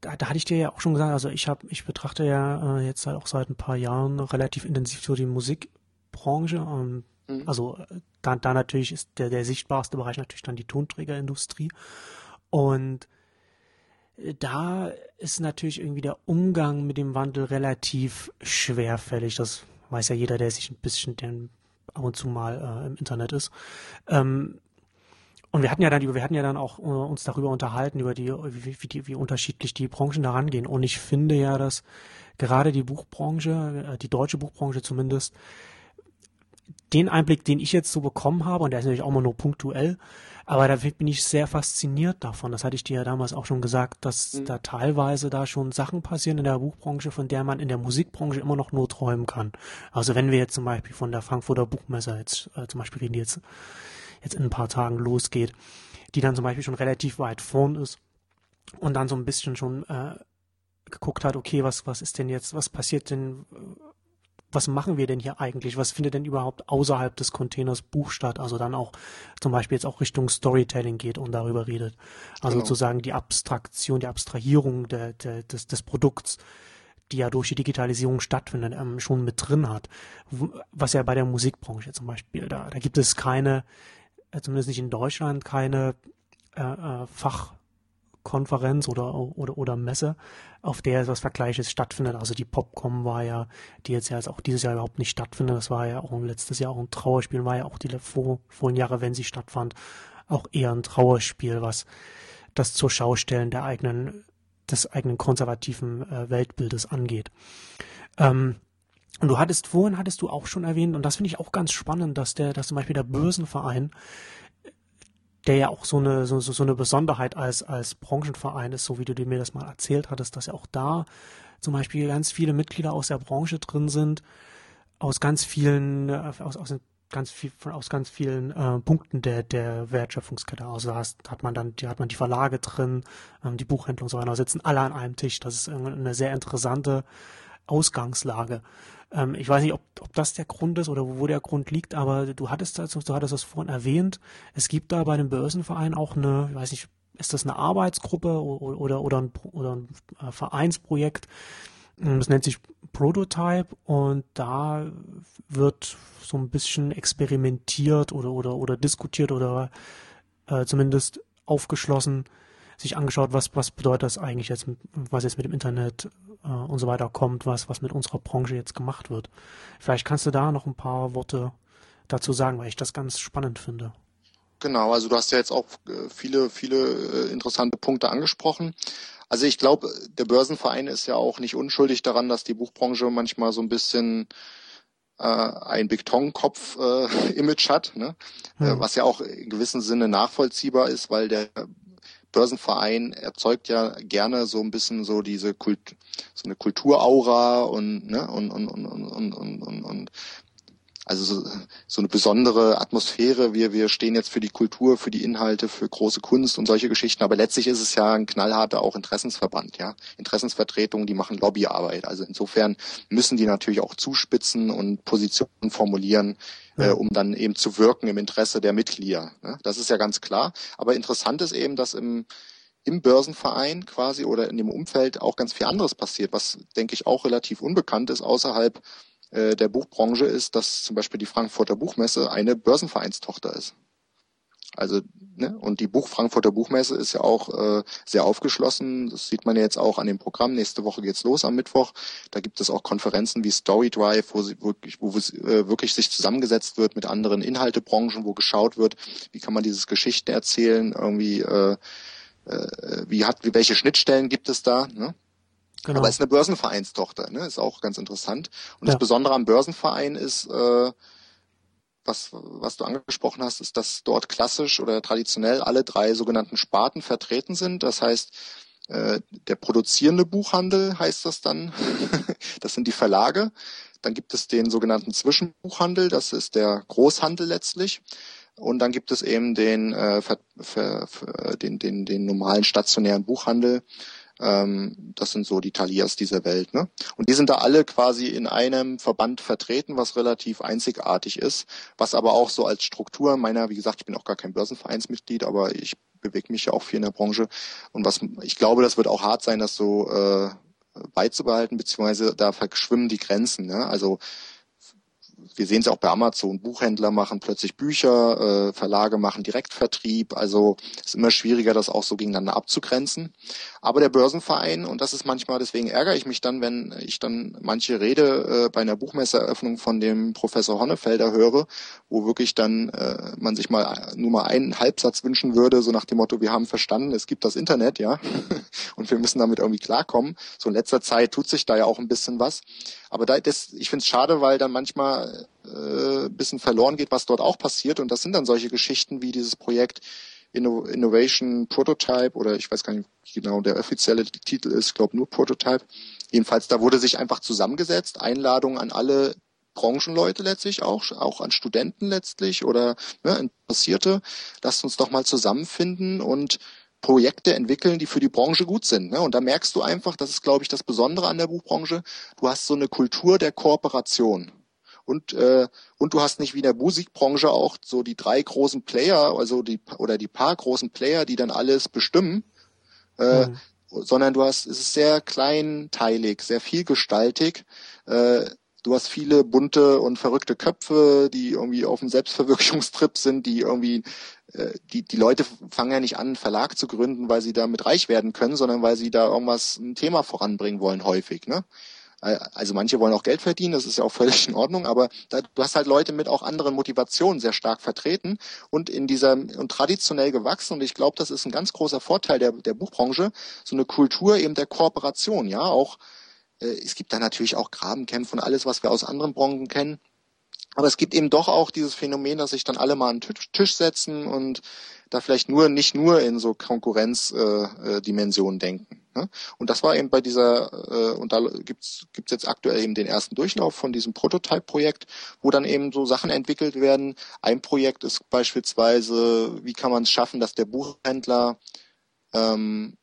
da, da hatte ich dir ja auch schon gesagt, also ich habe, ich betrachte ja äh, jetzt halt auch seit ein paar Jahren relativ intensiv so die Musikbranche. Und mhm. Also äh, da, da natürlich ist der, der sichtbarste Bereich natürlich dann die Tonträgerindustrie. Und äh, da ist natürlich irgendwie der Umgang mit dem Wandel relativ schwerfällig. Das weiß ja jeder, der sich ein bisschen den ab und zu mal äh, im Internet ist. Ähm, und wir hatten ja dann, wir hatten ja dann auch äh, uns darüber unterhalten, über die wie, wie, die, wie unterschiedlich die Branchen da rangehen. Und ich finde ja, dass gerade die Buchbranche, äh, die deutsche Buchbranche zumindest, den Einblick, den ich jetzt so bekommen habe, und der ist natürlich auch immer nur punktuell, aber da bin ich sehr fasziniert davon. Das hatte ich dir ja damals auch schon gesagt, dass mhm. da teilweise da schon Sachen passieren in der Buchbranche, von der man in der Musikbranche immer noch nur träumen kann. Also wenn wir jetzt zum Beispiel von der Frankfurter Buchmesse jetzt äh, zum Beispiel reden, die jetzt, jetzt in ein paar Tagen losgeht, die dann zum Beispiel schon relativ weit vorn ist und dann so ein bisschen schon äh, geguckt hat, okay, was, was ist denn jetzt, was passiert denn, was machen wir denn hier eigentlich? Was findet denn überhaupt außerhalb des Containers Buch statt? Also dann auch zum Beispiel jetzt auch Richtung Storytelling geht und darüber redet. Also genau. sozusagen die Abstraktion, die Abstrahierung der, der, des, des Produkts, die ja durch die Digitalisierung stattfindet, ähm, schon mit drin hat. Was ja bei der Musikbranche zum Beispiel, da, da gibt es keine, äh, zumindest nicht in Deutschland, keine äh, äh, Fach Konferenz oder, oder, oder Messe, auf der etwas Vergleiches stattfindet. Also die Popcom war ja, die jetzt ja jetzt auch dieses Jahr überhaupt nicht stattfindet, das war ja auch letztes Jahr auch ein Trauerspiel, war ja auch die vor, vorigen Jahre, wenn sie stattfand, auch eher ein Trauerspiel, was das zur Schaustellen der eigenen, des eigenen konservativen äh, Weltbildes angeht. Ähm, und du hattest vorhin hattest du auch schon erwähnt, und das finde ich auch ganz spannend, dass der, dass zum Beispiel der Börsenverein der ja auch so eine, so, so eine Besonderheit als, als Branchenverein ist, so wie du mir das mal erzählt hattest, dass ja auch da zum Beispiel ganz viele Mitglieder aus der Branche drin sind, aus ganz vielen, äh, aus, aus ganz viel, aus ganz vielen äh, Punkten der, der Wertschöpfungskette. Also da hat man dann, die hat man die Verlage drin, ähm, die Buchhändler und so weiter, sitzen alle an einem Tisch. Das ist eine sehr interessante Ausgangslage. Ähm, ich weiß nicht, ob, ob das der Grund ist oder wo der Grund liegt, aber du hattest das, du hattest das vorhin erwähnt. Es gibt da bei dem Börsenverein auch eine, ich weiß nicht, ist das eine Arbeitsgruppe oder, oder, ein, oder ein äh, Vereinsprojekt? Das nennt sich Prototype und da wird so ein bisschen experimentiert oder, oder, oder diskutiert oder äh, zumindest aufgeschlossen, sich angeschaut, was, was bedeutet das eigentlich jetzt, was jetzt mit dem Internet äh, und so weiter kommt, was, was mit unserer Branche jetzt gemacht wird. Vielleicht kannst du da noch ein paar Worte dazu sagen, weil ich das ganz spannend finde. Genau, also du hast ja jetzt auch äh, viele, viele äh, interessante Punkte angesprochen. Also ich glaube, der Börsenverein ist ja auch nicht unschuldig daran, dass die Buchbranche manchmal so ein bisschen äh, ein Kopf äh, (laughs) hat, ne? Mhm. was ja auch in gewissem Sinne nachvollziehbar ist, weil der Börsenverein erzeugt ja gerne so ein bisschen so diese Kult, so eine Kulturaura und ne und und und und und und, und, und also so, so eine besondere Atmosphäre. Wir, wir stehen jetzt für die Kultur, für die Inhalte, für große Kunst und solche Geschichten. Aber letztlich ist es ja ein knallharter auch Interessensverband, ja. Interessensvertretungen, die machen Lobbyarbeit. Also insofern müssen die natürlich auch zuspitzen und Positionen formulieren, äh, ja. äh, um dann eben zu wirken im Interesse der Mitglieder. Ne? Das ist ja ganz klar. Aber interessant ist eben, dass im im Börsenverein quasi oder in dem Umfeld auch ganz viel anderes passiert, was denke ich auch relativ unbekannt ist außerhalb äh, der Buchbranche ist, dass zum Beispiel die Frankfurter Buchmesse eine Börsenvereinstochter ist. Also, ne, und die Buch Frankfurter Buchmesse ist ja auch äh, sehr aufgeschlossen. Das sieht man ja jetzt auch an dem Programm. Nächste Woche geht's los am Mittwoch. Da gibt es auch Konferenzen wie Story Drive, wo, sie wirklich, wo äh, wirklich sich zusammengesetzt wird mit anderen Inhaltebranchen, wo geschaut wird, wie kann man dieses Geschichten erzählen, irgendwie, äh, äh, wie hat, welche Schnittstellen gibt es da, ne? Genau. Aber es ist eine Börsenvereinstochter, ne? ist auch ganz interessant. Und ja. das Besondere am Börsenverein ist, äh, was, was du angesprochen hast, ist, dass dort klassisch oder traditionell alle drei sogenannten Sparten vertreten sind. Das heißt, äh, der produzierende Buchhandel heißt das dann. (laughs) das sind die Verlage. Dann gibt es den sogenannten Zwischenbuchhandel, das ist der Großhandel letztlich. Und dann gibt es eben den, äh, ver, ver, ver, den, den, den normalen stationären Buchhandel, ähm, das sind so die Talias dieser Welt. Ne? Und die sind da alle quasi in einem Verband vertreten, was relativ einzigartig ist, was aber auch so als Struktur meiner, wie gesagt, ich bin auch gar kein Börsenvereinsmitglied, aber ich bewege mich ja auch viel in der Branche. Und was ich glaube, das wird auch hart sein, das so äh, beizubehalten, beziehungsweise da verschwimmen die Grenzen. Ne? Also wir sehen es auch bei Amazon, Buchhändler machen plötzlich Bücher, äh, Verlage machen Direktvertrieb, also ist immer schwieriger, das auch so gegeneinander abzugrenzen. Aber der Börsenverein, und das ist manchmal, deswegen ärgere ich mich dann, wenn ich dann manche Rede äh, bei einer Buchmesseröffnung von dem Professor Honnefelder höre, wo wirklich dann äh, man sich mal nur mal einen Halbsatz wünschen würde, so nach dem Motto, wir haben verstanden, es gibt das Internet, ja, (laughs) und wir müssen damit irgendwie klarkommen. So in letzter Zeit tut sich da ja auch ein bisschen was. Aber da, das, ich finde es schade, weil dann manchmal äh, bisschen verloren geht, was dort auch passiert. Und das sind dann solche Geschichten wie dieses Projekt Inno Innovation Prototype oder ich weiß gar nicht genau der offizielle Titel ist, ich glaube nur Prototype. Jedenfalls, da wurde sich einfach zusammengesetzt, Einladungen an alle Branchenleute letztlich auch, auch an Studenten letztlich oder ne, Interessierte. Lasst uns doch mal zusammenfinden und Projekte entwickeln, die für die Branche gut sind. Ne? Und da merkst du einfach, das ist, glaube ich, das Besondere an der Buchbranche, du hast so eine Kultur der Kooperation. Und, äh, und du hast nicht wie in der Musikbranche auch so die drei großen Player, also die oder die paar großen Player, die dann alles bestimmen, äh, mhm. sondern du hast, es ist sehr kleinteilig, sehr vielgestaltig. Äh, du hast viele bunte und verrückte Köpfe, die irgendwie auf dem Selbstverwirklichungstrip sind, die irgendwie äh, die, die Leute fangen ja nicht an, einen Verlag zu gründen, weil sie damit reich werden können, sondern weil sie da irgendwas, ein Thema voranbringen wollen, häufig. Ne? Also manche wollen auch Geld verdienen, das ist ja auch völlig in Ordnung, aber da, du hast halt Leute mit auch anderen Motivationen sehr stark vertreten und in dieser und traditionell gewachsen. Und ich glaube, das ist ein ganz großer Vorteil der, der Buchbranche, so eine Kultur eben der Kooperation, ja, auch äh, es gibt da natürlich auch Grabenkämpfe und alles, was wir aus anderen Branchen kennen, aber es gibt eben doch auch dieses Phänomen, dass sich dann alle mal an den Tisch setzen und da vielleicht nur nicht nur in so Konkurrenzdimensionen äh, denken. Ne? Und das war eben bei dieser, äh, und da gibt's gibt's jetzt aktuell eben den ersten Durchlauf von diesem Prototype-Projekt, wo dann eben so Sachen entwickelt werden. Ein Projekt ist beispielsweise, wie kann man es schaffen, dass der Buchhändler ähm,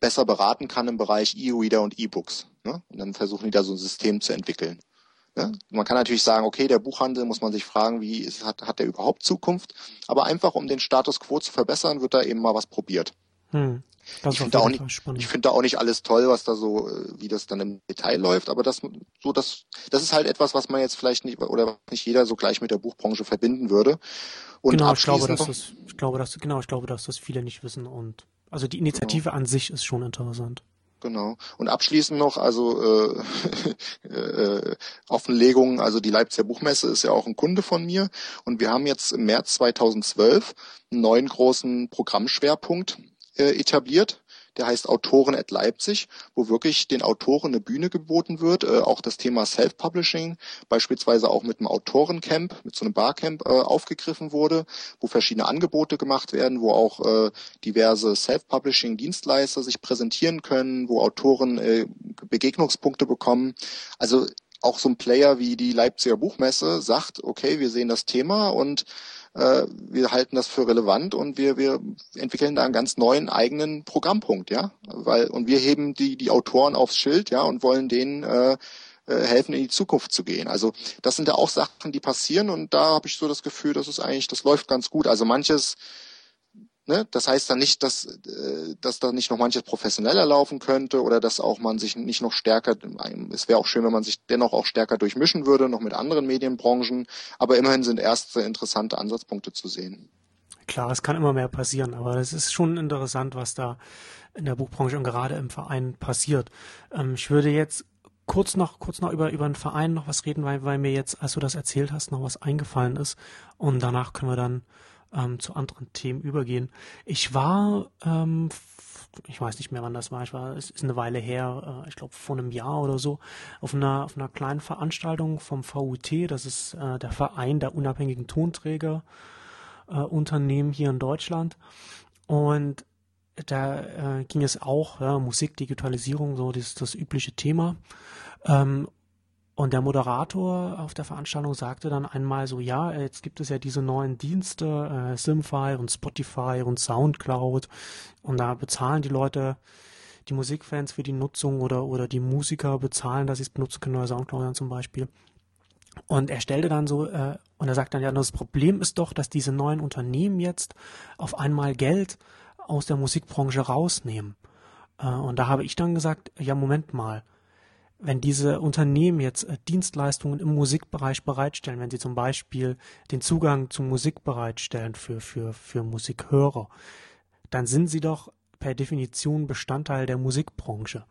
besser beraten kann im Bereich E-Reader und E-Books. Ne? Und dann versuchen die da so ein System zu entwickeln. Ne? Man kann natürlich sagen, okay, der Buchhandel muss man sich fragen, wie ist, hat, hat der überhaupt Zukunft? Aber einfach, um den Status quo zu verbessern, wird da eben mal was probiert. Hm. Das ich finde da, auch nicht, ich finde da auch nicht alles toll, was da so, äh, wie das dann im Detail läuft, aber das, so das, das ist halt etwas, was man jetzt vielleicht nicht, oder nicht jeder so gleich mit der Buchbranche verbinden würde. Und genau, ich glaube, dass das, ich glaube, dass, genau, ich glaube, dass das viele nicht wissen und, also die Initiative genau. an sich ist schon interessant. Genau. Und abschließend noch, also äh, (laughs) äh, Offenlegung, also die Leipziger Buchmesse ist ja auch ein Kunde von mir und wir haben jetzt im März 2012 einen neuen großen Programmschwerpunkt äh, etabliert. Der heißt Autoren at Leipzig, wo wirklich den Autoren eine Bühne geboten wird. Äh, auch das Thema Self-Publishing, beispielsweise auch mit einem Autorencamp, mit so einem Barcamp äh, aufgegriffen wurde, wo verschiedene Angebote gemacht werden, wo auch äh, diverse Self-Publishing-Dienstleister sich präsentieren können, wo Autoren äh, Begegnungspunkte bekommen. Also auch so ein Player wie die Leipziger Buchmesse sagt, okay, wir sehen das Thema und äh, wir halten das für relevant und wir, wir entwickeln da einen ganz neuen eigenen Programmpunkt, ja. Weil, und wir heben die, die Autoren aufs Schild, ja, und wollen denen äh, äh helfen, in die Zukunft zu gehen. Also das sind ja auch Sachen, die passieren und da habe ich so das Gefühl, dass es eigentlich, das läuft ganz gut. Also manches Ne? Das heißt dann nicht, dass, äh, dass da nicht noch manches professioneller laufen könnte oder dass auch man sich nicht noch stärker, es wäre auch schön, wenn man sich dennoch auch stärker durchmischen würde, noch mit anderen Medienbranchen, aber immerhin sind erste interessante Ansatzpunkte zu sehen. Klar, es kann immer mehr passieren, aber es ist schon interessant, was da in der Buchbranche und gerade im Verein passiert. Ähm, ich würde jetzt kurz noch, kurz noch über, über einen Verein noch was reden, weil, weil mir jetzt, als du das erzählt hast, noch was eingefallen ist und danach können wir dann ähm, zu anderen Themen übergehen. Ich war, ähm, ich weiß nicht mehr, wann das war, ich war, es ist eine Weile her, äh, ich glaube vor einem Jahr oder so, auf einer, auf einer kleinen Veranstaltung vom VUT, das ist äh, der Verein der unabhängigen Tonträger äh, hier in Deutschland. Und da äh, ging es auch, ja, Musik, Digitalisierung, so das, das übliche Thema. Ähm, und der Moderator auf der Veranstaltung sagte dann einmal so, ja, jetzt gibt es ja diese neuen Dienste, äh, Simfy und Spotify und Soundcloud und da bezahlen die Leute, die Musikfans für die Nutzung oder, oder die Musiker bezahlen, dass sie es benutzen können, oder Soundcloud dann zum Beispiel. Und er stellte dann so, äh, und er sagt dann, ja, das Problem ist doch, dass diese neuen Unternehmen jetzt auf einmal Geld aus der Musikbranche rausnehmen. Äh, und da habe ich dann gesagt, ja, Moment mal, wenn diese Unternehmen jetzt äh, Dienstleistungen im Musikbereich bereitstellen, wenn sie zum Beispiel den Zugang zum Musik bereitstellen für, für, für Musikhörer, dann sind sie doch per Definition Bestandteil der Musikbranche.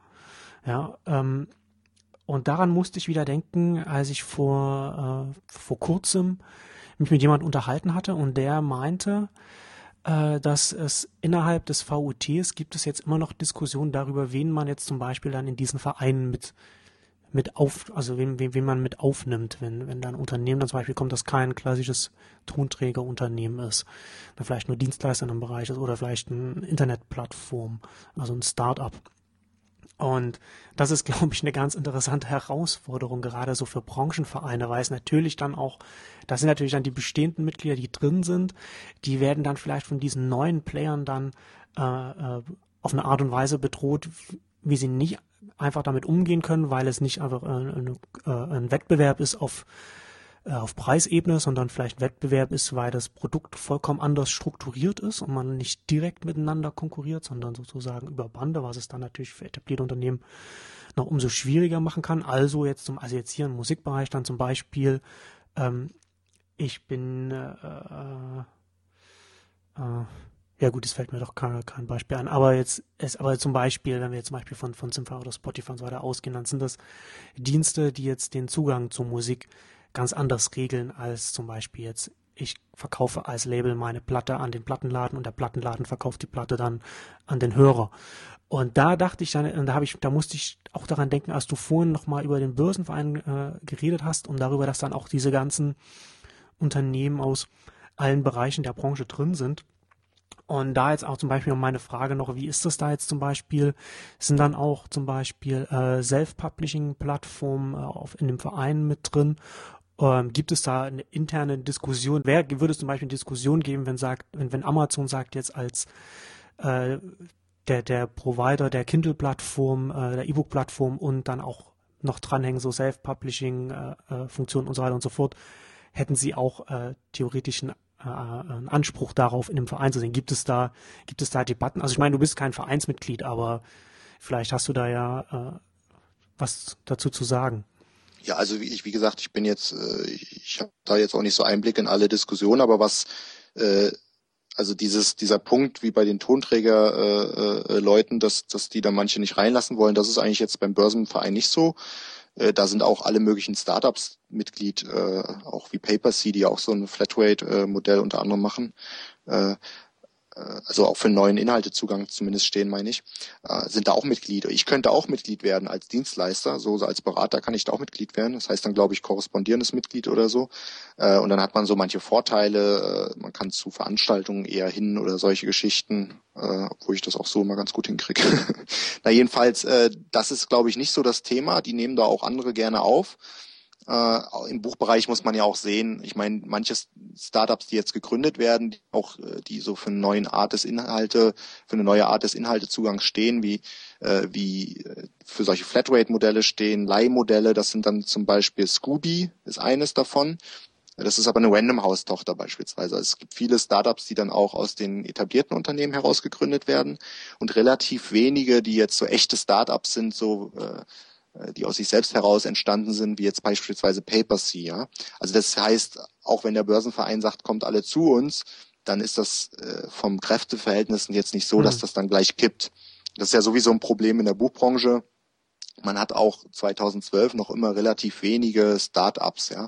Ja, ähm, und daran musste ich wieder denken, als ich vor, äh, vor kurzem mich mit jemandem unterhalten hatte und der meinte, äh, dass es innerhalb des VUTs gibt es jetzt immer noch Diskussionen darüber, wen man jetzt zum Beispiel dann in diesen Vereinen mit mit auf, also wen, wen, wen man mit aufnimmt, wenn, wenn da ein Unternehmen dann zum Beispiel kommt, das kein klassisches Tonträgerunternehmen ist, dann vielleicht nur Dienstleister im Bereich ist oder vielleicht eine Internetplattform, also ein Start-up. Und das ist, (laughs) glaube ich, eine ganz interessante Herausforderung, gerade so für Branchenvereine, weil es natürlich dann auch, das sind natürlich dann die bestehenden Mitglieder, die drin sind, die werden dann vielleicht von diesen neuen Playern dann äh, äh, auf eine Art und Weise bedroht, wie sie nicht einfach damit umgehen können, weil es nicht einfach ein, äh, ein Wettbewerb ist auf, äh, auf Preisebene, sondern vielleicht ein Wettbewerb ist, weil das Produkt vollkommen anders strukturiert ist und man nicht direkt miteinander konkurriert, sondern sozusagen über Bande, was es dann natürlich für etablierte Unternehmen noch umso schwieriger machen kann. Also jetzt zum, also jetzt hier im Musikbereich dann zum Beispiel, ähm, ich bin äh, äh, äh ja gut, es fällt mir doch kein, kein Beispiel an. Aber jetzt ist aber zum Beispiel, wenn wir jetzt zum Beispiel von, von Simfa oder Spotify und so weiter ausgehen, dann sind das Dienste, die jetzt den Zugang zur Musik ganz anders regeln als zum Beispiel jetzt ich verkaufe als Label meine Platte an den Plattenladen und der Plattenladen verkauft die Platte dann an den Hörer. Und da dachte ich dann, da habe ich, da musste ich auch daran denken, als du vorhin nochmal über den Börsenverein äh, geredet hast und darüber, dass dann auch diese ganzen Unternehmen aus allen Bereichen der Branche drin sind. Und da jetzt auch zum Beispiel meine Frage noch, wie ist das da jetzt zum Beispiel? Sind dann auch zum Beispiel äh, Self-Publishing-Plattformen äh, in dem Verein mit drin? Ähm, gibt es da eine interne Diskussion? Wer würde es zum Beispiel eine Diskussion geben, wenn sagt, wenn, wenn Amazon sagt jetzt als äh, der, der Provider der Kindle-Plattform, äh, der E-Book-Plattform und dann auch noch dranhängen, so Self-Publishing-Funktionen äh, und so weiter und so fort, hätten sie auch äh, theoretisch einen, äh, einen Anspruch darauf, in einem Verein zu sein. Gibt es da, gibt es da Debatten? Also ich meine, du bist kein Vereinsmitglied, aber vielleicht hast du da ja äh, was dazu zu sagen. Ja, also wie ich, wie gesagt, ich bin jetzt, äh, ich habe da jetzt auch nicht so Einblick in alle Diskussionen, aber was äh, also dieses, dieser Punkt, wie bei den Tonträgerleuten, äh, äh, dass, dass die da manche nicht reinlassen wollen, das ist eigentlich jetzt beim Börsenverein nicht so. Äh, da sind auch alle möglichen Startups Mitglied, äh, auch wie PaperC, die auch so ein Flatrate-Modell unter anderem machen. Äh, äh, also auch für neuen Inhaltezugang zumindest stehen, meine ich, äh, sind da auch Mitglied. Ich könnte auch Mitglied werden als Dienstleister, so als Berater kann ich da auch Mitglied werden. Das heißt dann, glaube ich, korrespondierendes Mitglied oder so. Äh, und dann hat man so manche Vorteile. Man kann zu Veranstaltungen eher hin oder solche Geschichten, obwohl ich das auch so immer ganz gut hinkriege. (laughs) Na jedenfalls, das ist, glaube ich, nicht so das Thema. Die nehmen da auch andere gerne auf. Äh, Im Buchbereich muss man ja auch sehen, ich meine, manche Startups, die jetzt gegründet werden, die auch äh, die so für eine neue Art des Inhalte, für eine neue Art des Inhaltezugangs stehen, wie äh, wie äh, für solche Flatrate-Modelle stehen, Leihmodelle, das sind dann zum Beispiel Scooby, ist eines davon. Das ist aber eine Random House Tochter beispielsweise. Also es gibt viele Startups, die dann auch aus den etablierten Unternehmen heraus gegründet werden und relativ wenige, die jetzt so echte Startups sind, so äh, die aus sich selbst heraus entstanden sind, wie jetzt beispielsweise Papacy, ja. Also das heißt, auch wenn der Börsenverein sagt, kommt alle zu uns, dann ist das äh, vom Kräfteverhältnissen jetzt nicht so, mhm. dass das dann gleich kippt. Das ist ja sowieso ein Problem in der Buchbranche. Man hat auch 2012 noch immer relativ wenige Start-ups, ja.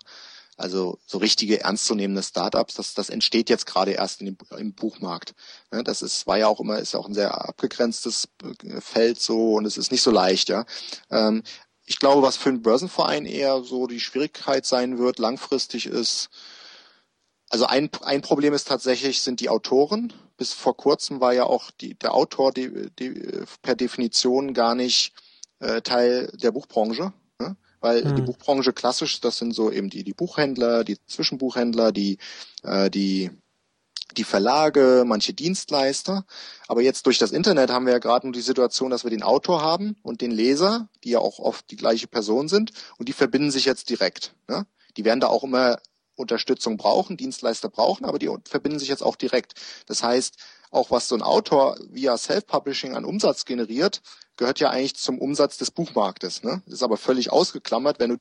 Also so richtige ernstzunehmende Startups, das, das entsteht jetzt gerade erst in dem, im Buchmarkt. Ne, das ist, war ja auch immer, ist ja auch ein sehr abgegrenztes äh, Feld so und es ist nicht so leicht, ja. Ähm, ich glaube, was für einen Börsenverein eher so die Schwierigkeit sein wird, langfristig ist, also ein, ein Problem ist tatsächlich, sind die Autoren. Bis vor kurzem war ja auch die, der Autor die, die, per Definition gar nicht äh, Teil der Buchbranche. Weil mhm. die Buchbranche klassisch, das sind so eben die, die Buchhändler, die Zwischenbuchhändler, die, äh, die, die Verlage, manche Dienstleister. Aber jetzt durch das Internet haben wir ja gerade nur die Situation, dass wir den Autor haben und den Leser, die ja auch oft die gleiche Person sind, und die verbinden sich jetzt direkt. Ne? Die werden da auch immer Unterstützung brauchen, Dienstleister brauchen, aber die verbinden sich jetzt auch direkt. Das heißt, auch was so ein Autor via Self-Publishing an Umsatz generiert, gehört ja eigentlich zum Umsatz des Buchmarktes. Ne? Ist aber völlig ausgeklammert, wenn du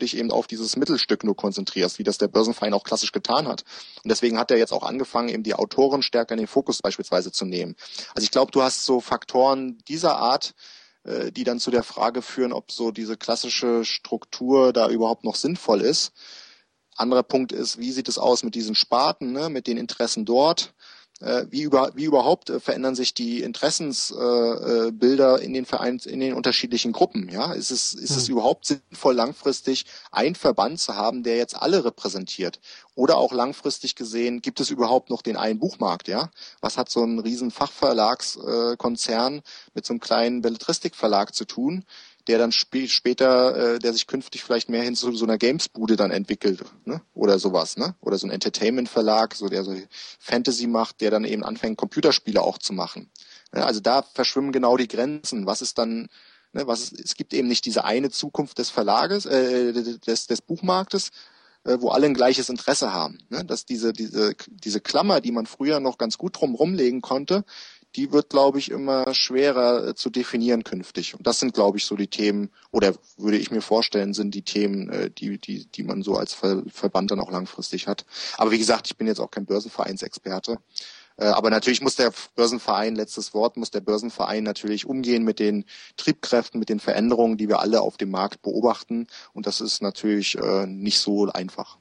dich eben auf dieses Mittelstück nur konzentrierst, wie das der Börsenverein auch klassisch getan hat. Und deswegen hat er jetzt auch angefangen, eben die Autoren stärker in den Fokus beispielsweise zu nehmen. Also ich glaube, du hast so Faktoren dieser Art, äh, die dann zu der Frage führen, ob so diese klassische Struktur da überhaupt noch sinnvoll ist. Anderer Punkt ist, wie sieht es aus mit diesen Sparten, ne, mit den Interessen dort? Äh, wie, über, wie überhaupt äh, verändern sich die Interessensbilder äh, in den Vereinen, in den unterschiedlichen Gruppen? Ja, ist es, ist es hm. überhaupt sinnvoll, langfristig einen Verband zu haben, der jetzt alle repräsentiert? Oder auch langfristig gesehen, gibt es überhaupt noch den einen Buchmarkt? Ja, was hat so ein riesen Fachverlagskonzern mit so einem kleinen Belletristikverlag zu tun? Der dann sp später, äh, der sich künftig vielleicht mehr hin zu so einer Gamesbude dann entwickelt, ne? Oder sowas, ne? Oder so ein Entertainment-Verlag, so der so Fantasy macht, der dann eben anfängt, Computerspiele auch zu machen. Ja, also da verschwimmen genau die Grenzen. Was ist dann, ne, was ist, es gibt eben nicht diese eine Zukunft des Verlages, äh, des, des Buchmarktes, äh, wo alle ein gleiches Interesse haben. Ne? Dass diese, diese, diese Klammer, die man früher noch ganz gut drum rumlegen konnte, die wird, glaube ich, immer schwerer äh, zu definieren künftig. Und das sind, glaube ich, so die Themen, oder würde ich mir vorstellen, sind die Themen, äh, die, die, die man so als Ver Verband dann auch langfristig hat. Aber wie gesagt, ich bin jetzt auch kein Börsenvereinsexperte. Äh, aber natürlich muss der Börsenverein, letztes Wort, muss der Börsenverein natürlich umgehen mit den Triebkräften, mit den Veränderungen, die wir alle auf dem Markt beobachten. Und das ist natürlich äh, nicht so einfach.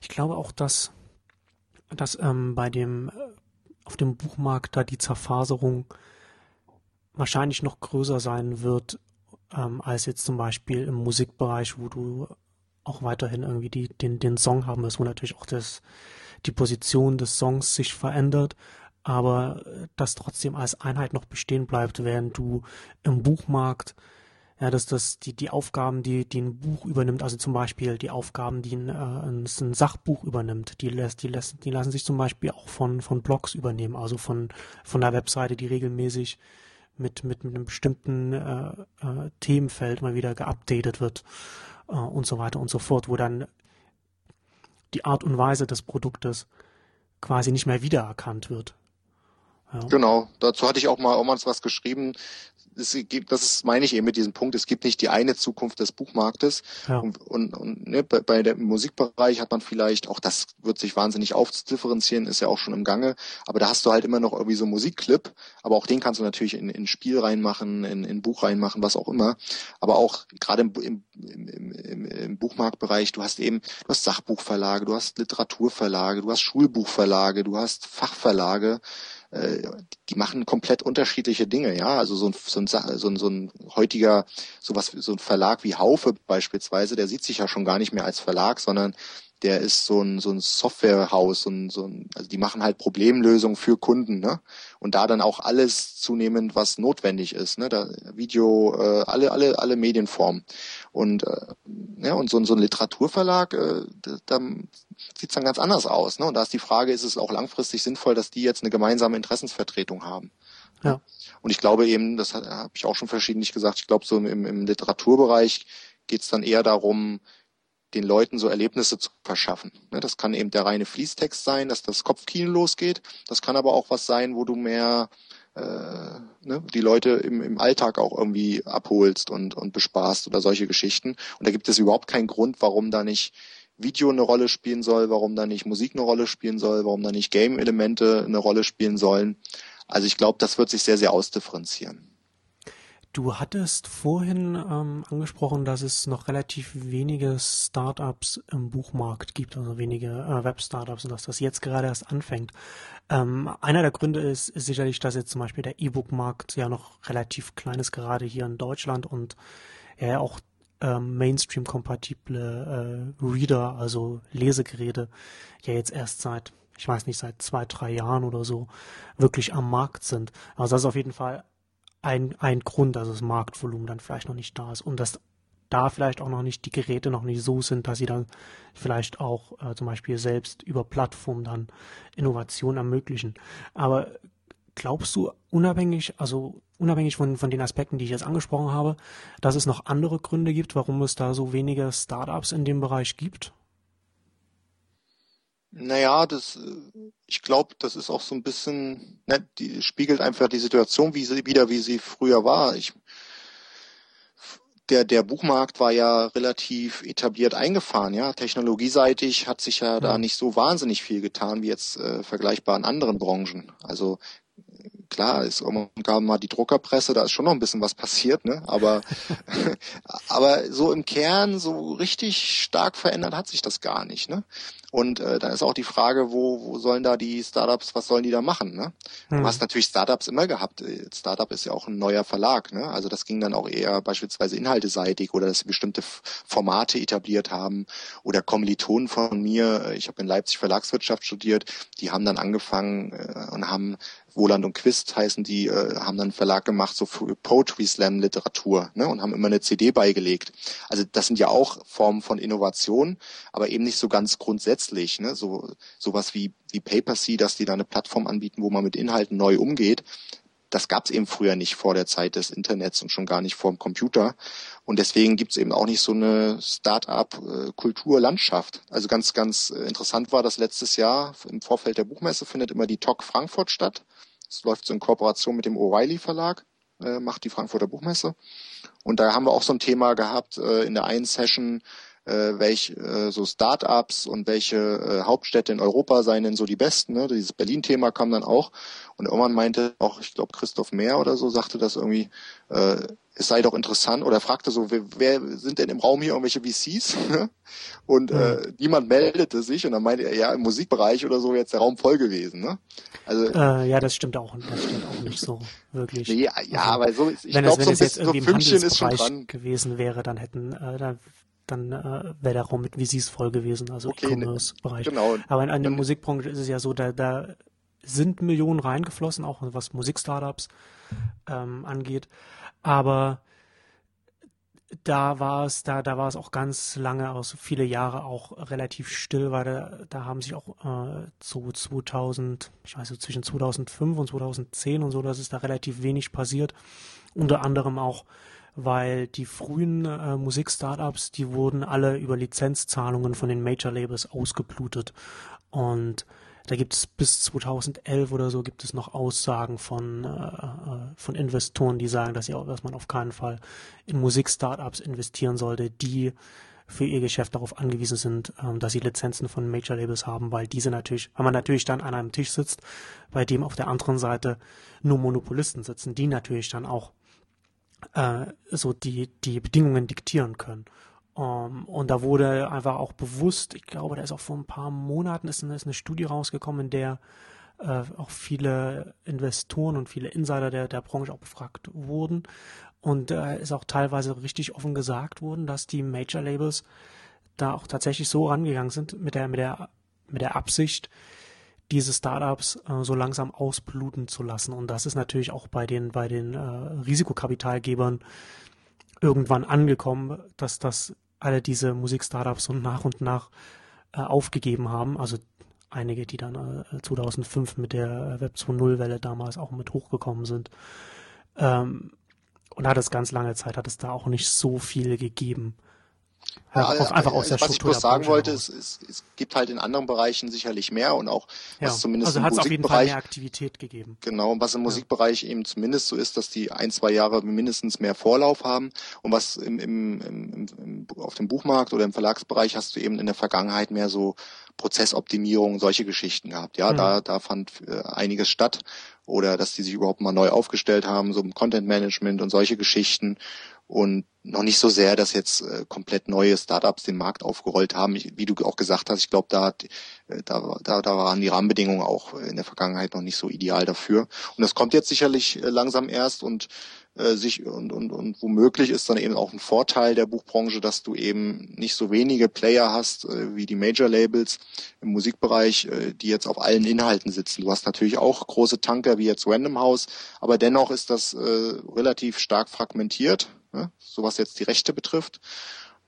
Ich glaube auch, dass, dass ähm, bei dem auf dem Buchmarkt da die Zerfaserung wahrscheinlich noch größer sein wird ähm, als jetzt zum Beispiel im Musikbereich, wo du auch weiterhin irgendwie die, den, den Song haben wirst, wo natürlich auch das, die Position des Songs sich verändert, aber das trotzdem als Einheit noch bestehen bleibt, während du im Buchmarkt Ja, dass das die, die Aufgaben, die, die ein Buch übernimmt, also zum Beispiel die Aufgaben, die ein, äh, ein, Sachbuch übernimmt, die lässt, die lässt, die lassen sich zum Beispiel auch von, von Blogs übernehmen, also von, von der Webseite, die regelmäßig mit, mit, mit einem bestimmten äh, äh, Themenfeld mal wieder geupdatet wird äh, und so weiter und so fort, wo dann die Art und Weise des Produktes quasi nicht mehr wiedererkannt wird. Ja. Genau, dazu hatte ich auch mal, auch mal was geschrieben, es gibt, das ist, meine ich eben mit diesem Punkt, es gibt nicht die eine Zukunft des Buchmarktes. Ja. Und, und, und ne, bei, bei dem Musikbereich hat man vielleicht, auch das wird sich wahnsinnig aufdifferenzieren, ist ja auch schon im Gange, aber da hast du halt immer noch irgendwie so einen Musikclip, aber auch den kannst du natürlich in, in Spiel reinmachen, in, in Buch reinmachen, was auch immer. Aber auch gerade im, im, im, im, im Buchmarktbereich, du hast eben, du hast Sachbuchverlage, du hast Literaturverlage, du hast Schulbuchverlage, du hast Fachverlage, äh, die machen komplett unterschiedliche Dinge, ja. Also so ein, so ein, so ein, so ein heutiger, sowas, so ein Verlag wie Haufe beispielsweise, der sieht sich ja schon gar nicht mehr als Verlag, sondern der ist so ein, so ein Softwarehaus, so ein, so ein, also die machen halt Problemlösungen für Kunden, ne? Und da dann auch alles zunehmend, was notwendig ist, ne? Da Video, äh, alle, alle, alle Medienformen. Und äh, ja, und so, so ein Literaturverlag, äh, da sieht es dann ganz anders aus. Ne? Und da ist die Frage, ist es auch langfristig sinnvoll, dass die jetzt eine gemeinsame Interessensvertretung haben? Ja. Und ich glaube eben, das habe ich auch schon verschiedentlich gesagt, ich glaube so im, im Literaturbereich geht es dann eher darum, den Leuten so Erlebnisse zu verschaffen. Ne, das kann eben der reine Fließtext sein, dass das Kopfkino losgeht. Das kann aber auch was sein, wo du mehr äh, ne, die Leute im, im Alltag auch irgendwie abholst und, und bespaßt oder solche Geschichten. Und da gibt es überhaupt keinen Grund, warum da nicht Video eine Rolle spielen soll, warum da nicht Musik eine Rolle spielen soll, warum da nicht Game-Elemente eine Rolle spielen sollen. Also ich glaube, das wird sich sehr, sehr ausdifferenzieren. Du hattest vorhin ähm, angesprochen, dass es noch relativ wenige Startups im Buchmarkt gibt, also wenige äh, Web-Startups und dass das jetzt gerade erst anfängt. Ähm, einer der Gründe ist, ist sicherlich, dass jetzt zum Beispiel der E-Book-Markt ja noch relativ klein ist, gerade hier in Deutschland und ja auch ähm, Mainstream-kompatible äh, Reader, also Lesegeräte, ja jetzt erst seit, ich weiß nicht, seit zwei, drei Jahren oder so wirklich am Markt sind. Also das ist auf jeden Fall ein, ein Grund, dass das Marktvolumen dann vielleicht noch nicht da ist und dass da vielleicht auch noch nicht die Geräte noch nicht so sind, dass sie dann vielleicht auch äh, zum Beispiel selbst über Plattformen dann Innovation ermöglichen. Aber glaubst du unabhängig, also unabhängig von, von den Aspekten, die ich jetzt angesprochen habe, dass es noch andere Gründe gibt, warum es da so wenige Startups in dem Bereich gibt? Naja, das, ich glaube, das ist auch so ein bisschen, ne, die spiegelt einfach die Situation wie sie, wieder, wie sie früher war. Ich, der, der Buchmarkt war ja relativ etabliert eingefahren, ja. Technologieseitig hat sich ja, ja. da nicht so wahnsinnig viel getan wie jetzt äh, vergleichbar in anderen Branchen. Also klar, ist irgendwann mal die Druckerpresse, da ist schon noch ein bisschen was passiert, ne? Aber, (laughs) (laughs) aber so im Kern, so richtig stark verändert hat sich das gar nicht, ne? Und äh, dann ist auch die Frage, wo, wo sollen da die Startups, was sollen die da machen? Ne? Hm. Du hast natürlich Startups immer gehabt. Startup ist ja auch ein neuer Verlag. Ne? Also das ging dann auch eher beispielsweise inhalteseitig oder dass sie bestimmte Formate etabliert haben. Oder Kommilitonen von mir, ich habe in Leipzig Verlagswirtschaft studiert, die haben dann angefangen äh, und haben Woland und Quist heißen die, äh, haben dann einen Verlag gemacht, so für Poetry Slam Literatur, ne, und haben immer eine CD beigelegt. Also das sind ja auch Formen von Innovation, aber eben nicht so ganz grundsätzlich, ne, so sowas wie wie Papacy, dass die da eine Plattform anbieten, wo man mit Inhalten neu umgeht. Das gab es eben früher nicht vor der Zeit des Internets und schon gar nicht vor dem Computer. Und deswegen gibt es eben auch nicht so eine Start-up-Kulturlandschaft. Also ganz, ganz interessant war, dass letztes Jahr im Vorfeld der Buchmesse findet immer die TOC Frankfurt statt. Es läuft so in Kooperation mit dem O'Reilly Verlag, äh, macht die Frankfurter Buchmesse. Und da haben wir auch so ein Thema gehabt äh, in der einen Session, äh, welche äh, so Start-ups und welche äh, Hauptstädte in Europa seien denn so die besten. Ne? Dieses Berlin-Thema kam dann auch. Und irgendwann meinte auch, ich glaube, Christoph Mehr oder so sagte das irgendwie, äh, es sei doch interessant oder fragte so, wer, wer sind denn im Raum hier irgendwelche VCs? (laughs) und äh, mhm. niemand meldete sich und dann meinte er, ja, im Musikbereich oder so jetzt der Raum voll gewesen. Ne? Also, äh, ja, das stimmt auch, das stimmt auch nicht so wirklich. Nee, ja, also, aber so, ich glaube, so ein bisschen so Fünkchen ist schon dran. gewesen wäre, dann hätten, äh, dann dann äh, wäre der Raum mit VCs voll gewesen, also okay, E-Commerce-Bereich. Genau. Aber in, in der Musikbranche ist es ja so, da, da sind Millionen reingeflossen, auch was Musikstartups ähm, angeht. Aber da war es, da, da war es auch ganz lange, also viele Jahre auch relativ still, weil da, da haben sich auch äh, zu 2000, ich weiß nicht, zwischen 2005 und 2010 und so, dass ist da relativ wenig passiert. Unter anderem auch, weil die frühen äh, Musik-Startups, die wurden alle über Lizenzzahlungen von den Major-Labels ausgeblutet. Und da gibt es bis 2011 oder so gibt es noch Aussagen von, äh, äh, von Investoren, die sagen, dass, auch, dass man auf keinen Fall in Musik-Startups investieren sollte, die für ihr Geschäft darauf angewiesen sind, ähm, dass sie Lizenzen von Major Labels haben, weil diese natürlich, weil man natürlich dann an einem Tisch sitzt, bei dem auf der anderen Seite nur Monopolisten sitzen, die natürlich dann auch äh, so die, die Bedingungen diktieren können. Um, ähm, und da wurde einfach auch bewusst, ich glaube, da ist auch vor ein paar Monaten ist eine, ist eine Studie rausgekommen, in der äh, auch viele Investoren und viele Insider der, der Branche auch befragt wurden. Und da äh, ist auch teilweise richtig offen gesagt worden, dass die Major Labels da auch tatsächlich so rangegangen sind mit der, mit der, mit der Absicht, diese Startups äh, so langsam ausbluten zu lassen. Und das ist natürlich auch bei den, bei den äh, Risikokapitalgebern irgendwann angekommen, dass das alle diese Musik-Startups so nach und nach äh, aufgegeben haben. Also einige, die dann äh, 2005 mit der Web 2.0 Welle damals auch mit hochgekommen sind. Ähm, und hat es ganz lange Zeit, hat es da auch nicht so viele gegeben. Ja, ja, einfach aus der was ich bloß sagen wollte, ist, es, es gibt halt in anderen Bereichen sicherlich mehr und auch ja, was zumindest also im Musikbereich auf jeden Fall mehr Aktivität gegeben. Genau, und was im Musikbereich eben zumindest so ist, dass die ein, zwei Jahre mindestens mehr Vorlauf haben und was im, im, im, im, auf dem Buchmarkt oder im Verlagsbereich hast du eben in der Vergangenheit mehr so Prozessoptimierung, solche Geschichten gehabt. Ja, mhm. da, da fand äh, einiges statt oder dass die sich überhaupt mal neu aufgestellt haben, so im Content Management und solche Geschichten und noch nicht so sehr, dass jetzt äh, komplett neue Startups den Markt aufgerollt haben. Ich, wie du auch gesagt hast, ich glaube, da, äh, da, da, da waren die Rahmenbedingungen auch in der Vergangenheit noch nicht so ideal dafür. Und das kommt jetzt sicherlich äh, langsam erst und äh, sich und, und, und womöglich ist dann eben auch ein Vorteil der Buchbranche, dass du eben nicht so wenige Player hast äh, wie die Major Labels im Musikbereich, äh, die jetzt auf allen Inhalten sitzen. Du hast natürlich auch große Tanker wie jetzt Random House, aber dennoch ist das äh, relativ stark fragmentiert ne? so was jetzt die Rechte betrifft.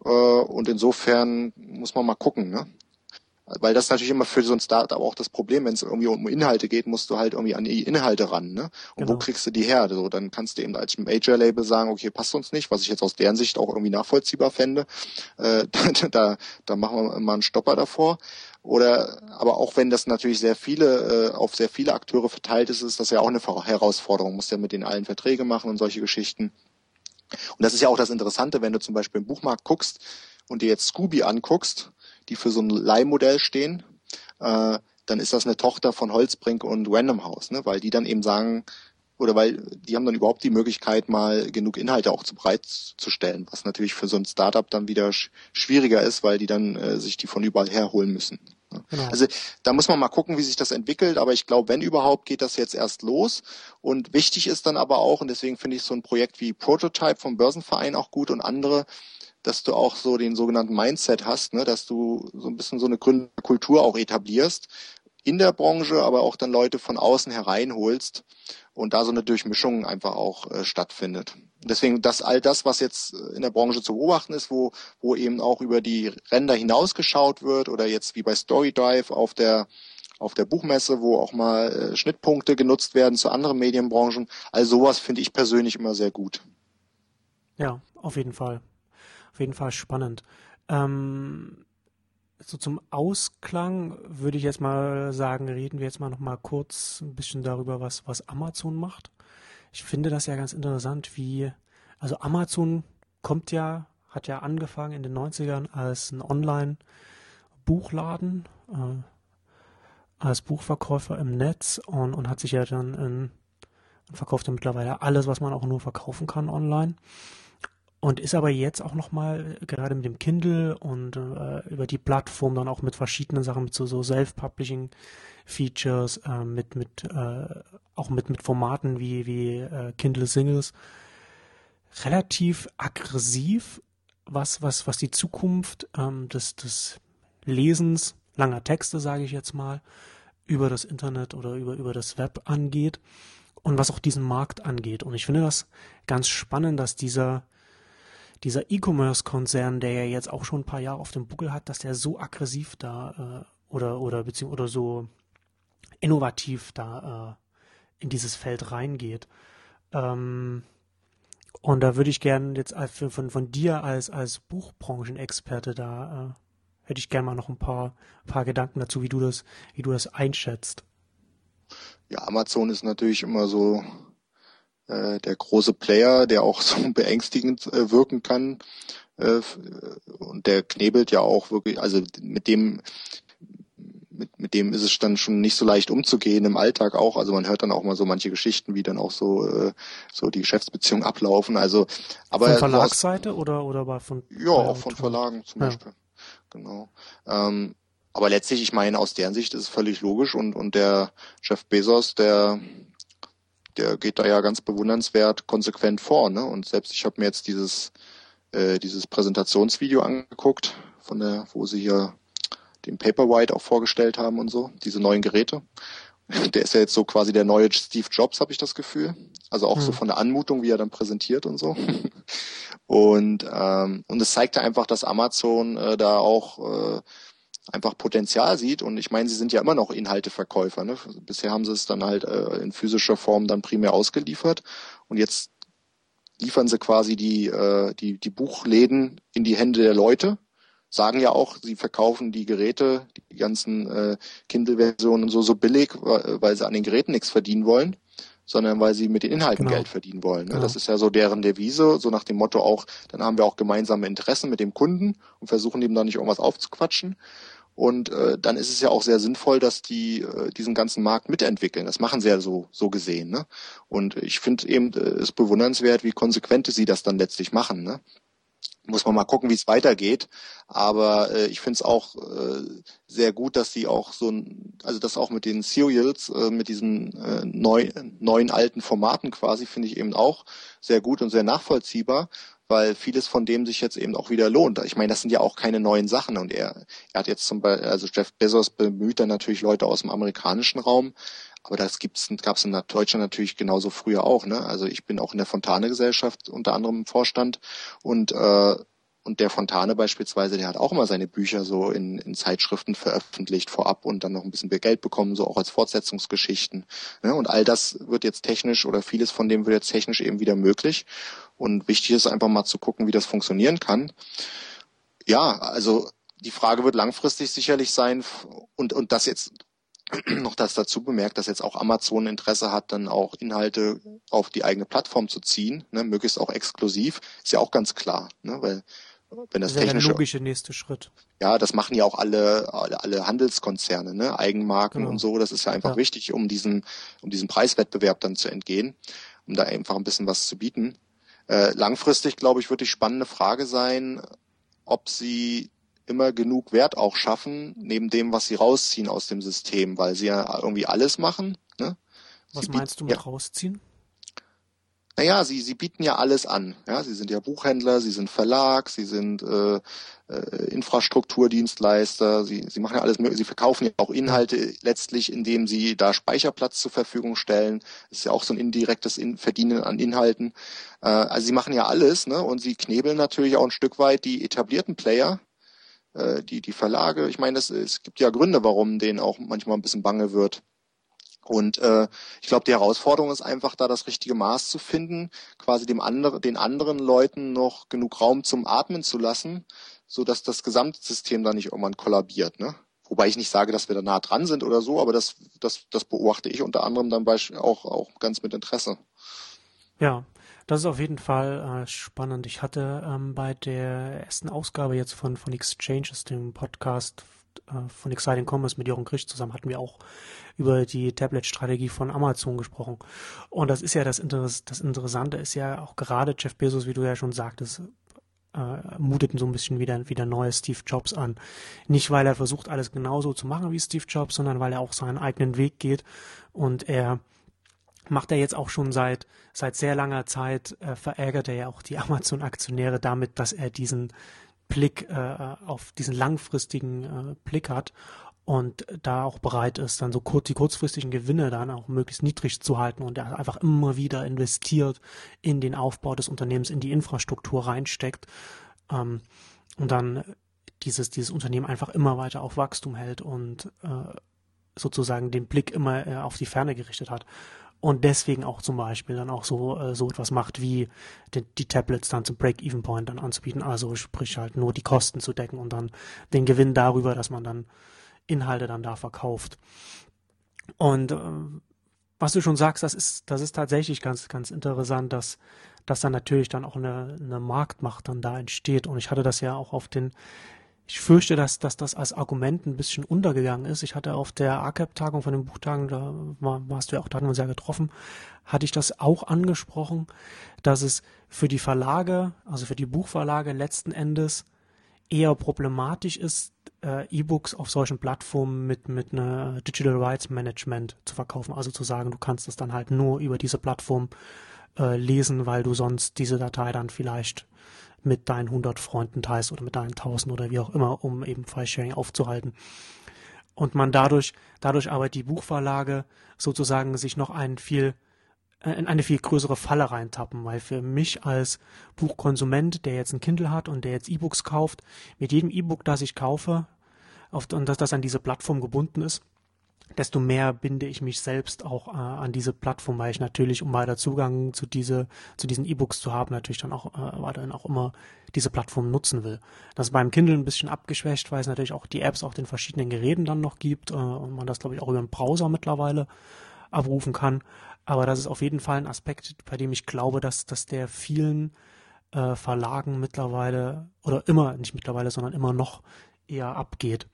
Äh, und insofern muss man mal gucken, ne? Weil das natürlich immer für so ein Startup auch das Problem, wenn es irgendwie um Inhalte geht, musst du halt irgendwie an die Inhalte ran, ne? Und genau. wo kriegst du die her? So, dann kannst du eben als Major-Label sagen, okay, passt uns nicht, was ich jetzt aus deren Sicht auch irgendwie nachvollziehbar fände. Äh, da, (laughs) da, da machen wir mal einen Stopper davor. Oder aber auch wenn das natürlich sehr viele äh, auf sehr viele Akteure verteilt ist, ist das ja auch eine Herausforderung. Muss ja mit den allen Verträge machen und solche Geschichten. Und das ist ja auch das Interessante, wenn du zum Beispiel im Buchmarkt guckst und dir jetzt Scooby anguckst, die für so ein Leihmodell stehen, äh, dann ist das eine Tochter von Holzbrink und Random House, ne? weil die dann eben sagen, oder weil die haben dann überhaupt die Möglichkeit, mal genug Inhalte auch zu bereitzustellen, was natürlich für so ein Startup dann wieder sch schwieriger ist, weil die dann äh, sich die von überall herholen müssen. Genau. Also da muss man mal gucken, wie sich das entwickelt. Aber ich glaube, wenn überhaupt, geht das jetzt erst los. Und wichtig ist dann aber auch, und deswegen finde ich so ein Projekt wie Prototype vom Börsenverein auch gut und andere, dass du auch so den sogenannten Mindset hast, ne, dass du so ein bisschen so eine Gründerkultur auch etablierst in der Branche, aber auch dann Leute von außen hereinholst und da so eine Durchmischung einfach auch äh, stattfindet. Deswegen, dass all das, was jetzt äh, in der Branche zu beobachten ist, wo, wo eben auch über die Ränder hinausgeschaut wird oder jetzt wie bei Storydrive auf der auf der Buchmesse, wo auch mal äh, Schnittpunkte genutzt werden zu anderen Medienbranchen. All sowas finde ich persönlich immer sehr gut. Ja, auf jeden Fall. Auf jeden Fall spannend. Ähm, so zum Ausklang würde ich jetzt mal sagen, reden wir jetzt mal noch mal kurz ein bisschen darüber, was, was Amazon macht. Ich finde das ja ganz interessant, wie, also Amazon kommt ja, hat ja angefangen in den 90ern als ein Online-Buchladen, äh, als Buchverkäufer im Netz und, und hat sich ja dann in, verkauft ja mittlerweile alles, was man auch nur verkaufen kann online. Und ist aber jetzt auch nochmal, gerade mit dem Kindle und äh, über die Plattform dann auch mit verschiedenen Sachen, mit so, so Self-Publishing-Features, äh, mit, mit, äh, auch mit, mit Formaten wie, wie äh, Kindle Singles, relativ aggressiv, was, was, was die Zukunft ähm, des, des Lesens langer Texte, sage ich jetzt mal, über das Internet oder über, über das Web angeht und was auch diesen Markt angeht. Und ich finde das ganz spannend, dass dieser dieser E-Commerce-Konzern, der ja jetzt auch schon ein paar Jahre auf dem Buckel hat, dass der so aggressiv da äh, oder oder beziehungsweise oder so innovativ da äh, in dieses Feld reingeht. Ähm, und da würde ich gerne jetzt von, von dir als, als Buchbranchenexperte da, äh, hätte ich gerne mal noch ein paar, paar Gedanken dazu, wie du das, wie du das einschätzt. Ja, Amazon ist natürlich immer so äh, der große Player, der auch (laughs) so beängstigend äh, wirken kann. Äh, und der knebelt ja auch wirklich, also mit dem mit, mit dem ist es dann schon nicht so leicht umzugehen im Alltag auch. Also man hört dann auch mal so manche Geschichten, wie dann auch so äh, so die Geschäftsbeziehungen ablaufen. Also aber von Verlagsseite oder oder bei von ja auch von Verlagen zum ja. Beispiel. Genau. Ähm, aber letztlich, ich meine, aus deren Sicht ist es völlig logisch und und der Chef Bezos, der der geht da ja ganz bewundernswert konsequent vor. Ne? Und selbst ich habe mir jetzt dieses äh, dieses Präsentationsvideo angeguckt von der, wo sie hier den Paperwhite auch vorgestellt haben und so, diese neuen Geräte. (laughs) Der ist ja jetzt so quasi der neue Steve Jobs, habe ich das Gefühl. Also auch hm. so von der Anmutung, wie er dann präsentiert und so. (laughs) Und ähm, und es zeigte einfach, dass Amazon äh, da auch äh, einfach Potenzial sieht. Und ich meine, sie sind ja immer noch Inhalteverkäufer. Ne? Bisher haben sie es dann halt äh, in physischer Form dann primär ausgeliefert. Und jetzt liefern sie quasi die, äh, die, die Buchläden in die Hände der Leute sagen ja auch, sie verkaufen die Geräte, die ganzen äh, Kindle-Versionen so so billig, weil sie an den Geräten nichts verdienen wollen, sondern weil sie mit den Inhalten genau. Geld verdienen wollen. Ne? Genau. Das ist ja so deren Devise, so nach dem Motto auch, dann haben wir auch gemeinsame Interessen mit dem Kunden und versuchen dem da nicht irgendwas aufzuquatschen. Und äh, dann ist es ja auch sehr sinnvoll, dass die äh, diesen ganzen Markt mitentwickeln. Das machen sie ja so so gesehen. Ne? Und ich finde eben äh, es bewundernswert, wie konsequent sie das dann letztlich machen. Ne? muss man mal gucken, wie es weitergeht. Aber äh, ich finde es auch äh, sehr gut, dass sie auch so ein, also das auch mit den Serials, äh, mit diesen äh, neu, neuen alten Formaten quasi, finde ich eben auch sehr gut und sehr nachvollziehbar, weil vieles von dem sich jetzt eben auch wieder lohnt. Ich meine, das sind ja auch keine neuen Sachen und er, er hat jetzt zum Beispiel, also Jeff Bezos bemüht dann natürlich Leute aus dem amerikanischen Raum, aber das gibt's, gab's in Deutschland natürlich genauso früher auch. Ne? Also ich bin auch in der Fontane-Gesellschaft unter anderem im Vorstand und äh, und der Fontane beispielsweise, der hat auch immer seine Bücher so in, in Zeitschriften veröffentlicht vorab und dann noch ein bisschen Geld bekommen, so auch als Fortsetzungsgeschichten. Ne? Und all das wird jetzt technisch oder vieles von dem wird jetzt technisch eben wieder möglich. Und wichtig ist einfach mal zu gucken, wie das funktionieren kann. Ja, also die Frage wird langfristig sicherlich sein und, und das jetzt (clears throat) noch das dazu bemerkt, dass jetzt auch Amazon Interesse hat, dann auch Inhalte auf die eigene Plattform zu ziehen, ne, möglichst auch exklusiv, ist ja auch ganz klar, ne, weil wenn das, das technische, der logische nächste Schritt. Ja, das machen ja auch alle alle, alle Handelskonzerne, ne, Eigenmarken genau. und so. Das ist ja einfach ja. wichtig, um diesen um diesen Preiswettbewerb dann zu entgehen, um da einfach ein bisschen was zu bieten. Äh, langfristig, glaube ich, wird die spannende Frage sein, ob sie immer genug Wert auch schaffen, neben dem, was sie rausziehen aus dem System, weil sie ja irgendwie alles machen. Ne? Was meinst du mit ja, rausziehen? Naja, sie, sie bieten ja alles an. Ja, sie sind ja Buchhändler, sie sind Verlag, sie sind äh, äh, Infrastrukturdienstleister, sie, sie machen ja alles mögliche, sie verkaufen ja auch Inhalte letztlich, indem sie da Speicherplatz zur Verfügung stellen. Das ist ja auch so ein indirektes in Verdienen an Inhalten. Äh, also sie machen ja alles, ne? Und sie knebeln natürlich auch ein Stück weit die etablierten Player, äh, die, die Verlage. Ich meine, es, es gibt ja Gründe, warum denen auch manchmal ein bisschen bange wird. Und äh, ich glaube, die Herausforderung ist einfach, da das richtige Maß zu finden, quasi dem andere, den anderen Leuten noch genug Raum zum Atmen zu lassen, so dass das Gesamtsystem da nicht irgendwann kollabiert. Ne? Wobei ich nicht sage, dass wir da nah dran sind oder so, aber das, das, das beobachte ich unter anderem dann auch, auch ganz mit Interesse. Ja, das ist auf jeden Fall äh, spannend. Ich hatte ähm, bei der ersten Ausgabe jetzt von, von Exchanges, dem Podcast äh, von Exciting Commerce mit Jürgen Grisch zusammen, hatten wir auch über die Tablet-Strategie von Amazon gesprochen. Und das ist ja das, Interess das Interessante, ist ja auch gerade Jeff Bezos, wie du ja schon sagtest, äh, mutet so ein bisschen wieder, wieder neue Steve Jobs an. Nicht, weil er versucht, alles genauso zu machen wie Steve Jobs, sondern weil er auch seinen eigenen Weg geht und er macht er jetzt auch schon seit seit sehr langer Zeit äh, verärgert er ja auch die (laughs) Amazon-Aktionäre damit, dass er diesen Blick äh, auf diesen langfristigen äh, Blick hat und da auch bereit ist, dann so kurz die kurzfristigen Gewinne dann auch möglichst niedrig zu halten und einfach immer wieder investiert in den Aufbau des Unternehmens, in die Infrastruktur reinsteckt ähm, und dann dieses, dieses Unternehmen einfach immer weiter auf Wachstum hält und äh, sozusagen den Blick immer äh, auf die Ferne gerichtet hat und deswegen auch zum Beispiel dann auch so äh, so etwas macht wie die, die Tablets dann zum Break-Even-Point dann anzubieten, also sprich halt nur die Kosten zu decken und dann den Gewinn darüber, dass man dann Inhalte dann da verkauft. Und äh, was du schon sagst, das ist, das ist tatsächlich ganz, ganz interessant, dass, dass dann natürlich dann auch eine, eine Marktmacht dann da entsteht. Und ich hatte das ja auch auf den, ich fürchte, dass, dass das als Argument ein bisschen untergegangen ist. Ich hatte auf der ACAP-Tagung von den Buchtagen, da war, warst du ja auch, da hatten wir uns ja getroffen, hatte ich das auch angesprochen, dass es für die Verlage, also für die Buchverlage letzten Endes eher problematisch ist, äh, E-Books auf solchen Plattformen mit, mit einer Digital Rights Management zu verkaufen. Also zu sagen, du kannst es dann halt nur über diese Plattform äh, lesen, weil du sonst diese Datei dann vielleicht mit deinen 100 Freunden teilst oder mit deinen 1000 oder wie auch immer, um eben File-Sharing aufzuhalten. Und man dadurch, dadurch aber die Buchverlage sozusagen sich noch einen viel äh, in eine viel größere Falle reintappen, weil für mich als Buchkonsument, der jetzt ein Kindle hat und der jetzt E-Books kauft, mit jedem E-Book, das ich kaufe, auf, und dass das an diese Plattform gebunden ist, desto mehr binde ich mich selbst auch äh, an diese Plattform, weil ich natürlich, um weiter Zugang zu diese, zu diesen E-Books zu haben, natürlich dann auch äh, weiterhin auch immer diese Plattform nutzen will. Das ist beim Kindle ein bisschen abgeschwächt, weil es natürlich auch die Apps auf den verschiedenen Geräten dann noch gibt äh, und man das, glaube ich, auch über den Browser mittlerweile abrufen kann. Aber das ist auf jeden Fall ein Aspekt, bei dem ich glaube, dass, dass der vielen äh, Verlagen mittlerweile oder immer, nicht mittlerweile, sondern immer noch eher abgeht.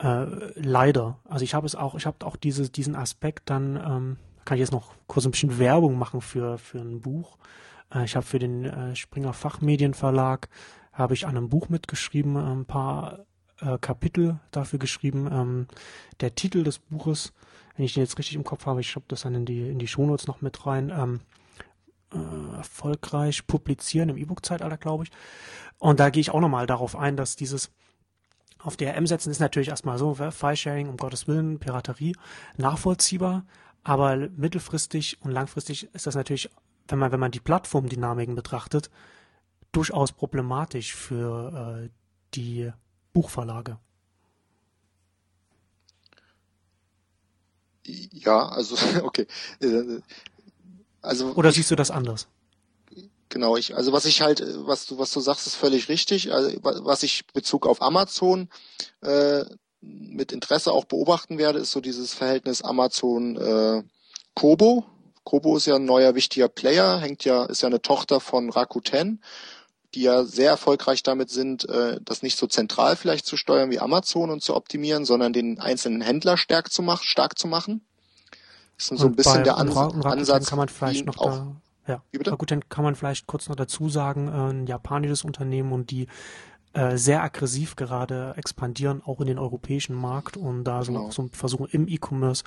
Äh, leider. Also ich habe es auch, ich habe auch diese, diesen Aspekt dann, ähm, kann ich jetzt noch kurz ein bisschen Werbung machen für, für ein Buch. Äh, ich habe für den äh, Springer Fachmedienverlag habe ich an einem Buch mitgeschrieben, ein paar äh, Kapitel dafür geschrieben. Ähm, der Titel des Buches wenn ich den jetzt richtig im Kopf habe, ich schreibe das dann in die, in die Shownotes noch mit rein, ähm, äh, erfolgreich publizieren im E-Book-Zeitalter, glaube ich. Und da gehe ich auch nochmal darauf ein, dass dieses auf DRM setzen ist natürlich erstmal so, File-Sharing, um Gottes Willen, Piraterie, nachvollziehbar, aber mittelfristig und langfristig ist das natürlich, wenn man, wenn man die Plattformdynamiken betrachtet, durchaus problematisch für äh, die Buchverlage. Ja, also (laughs) okay. Äh, also Oder siehst du das anders? Genau, ich, also was ich halt, was du, was du sagst, ist völlig richtig. Also, was ich Bezug auf Amazon äh, mit Interesse auch beobachten werde, ist so dieses Verhältnis Amazon äh, Kobo. Kobo ist ja ein neuer wichtiger Player, hängt ja, ist ja eine Tochter von Rakuten die ja sehr erfolgreich damit sind, äh, das nicht so zentral vielleicht zu steuern wie Amazon und zu optimieren, sondern den einzelnen Händler stark zu, mach, stark zu machen. Das ist so ein bisschen der Ans Ansatz. Kann man vielleicht noch auch, da, ja. Wie bitte? Rakuten kann man vielleicht kurz noch dazu sagen, äh, ein japanisches Unternehmen und die äh, sehr aggressiv gerade expandieren, auch in den europäischen Markt und da so, genau. so versuchen im E-Commerce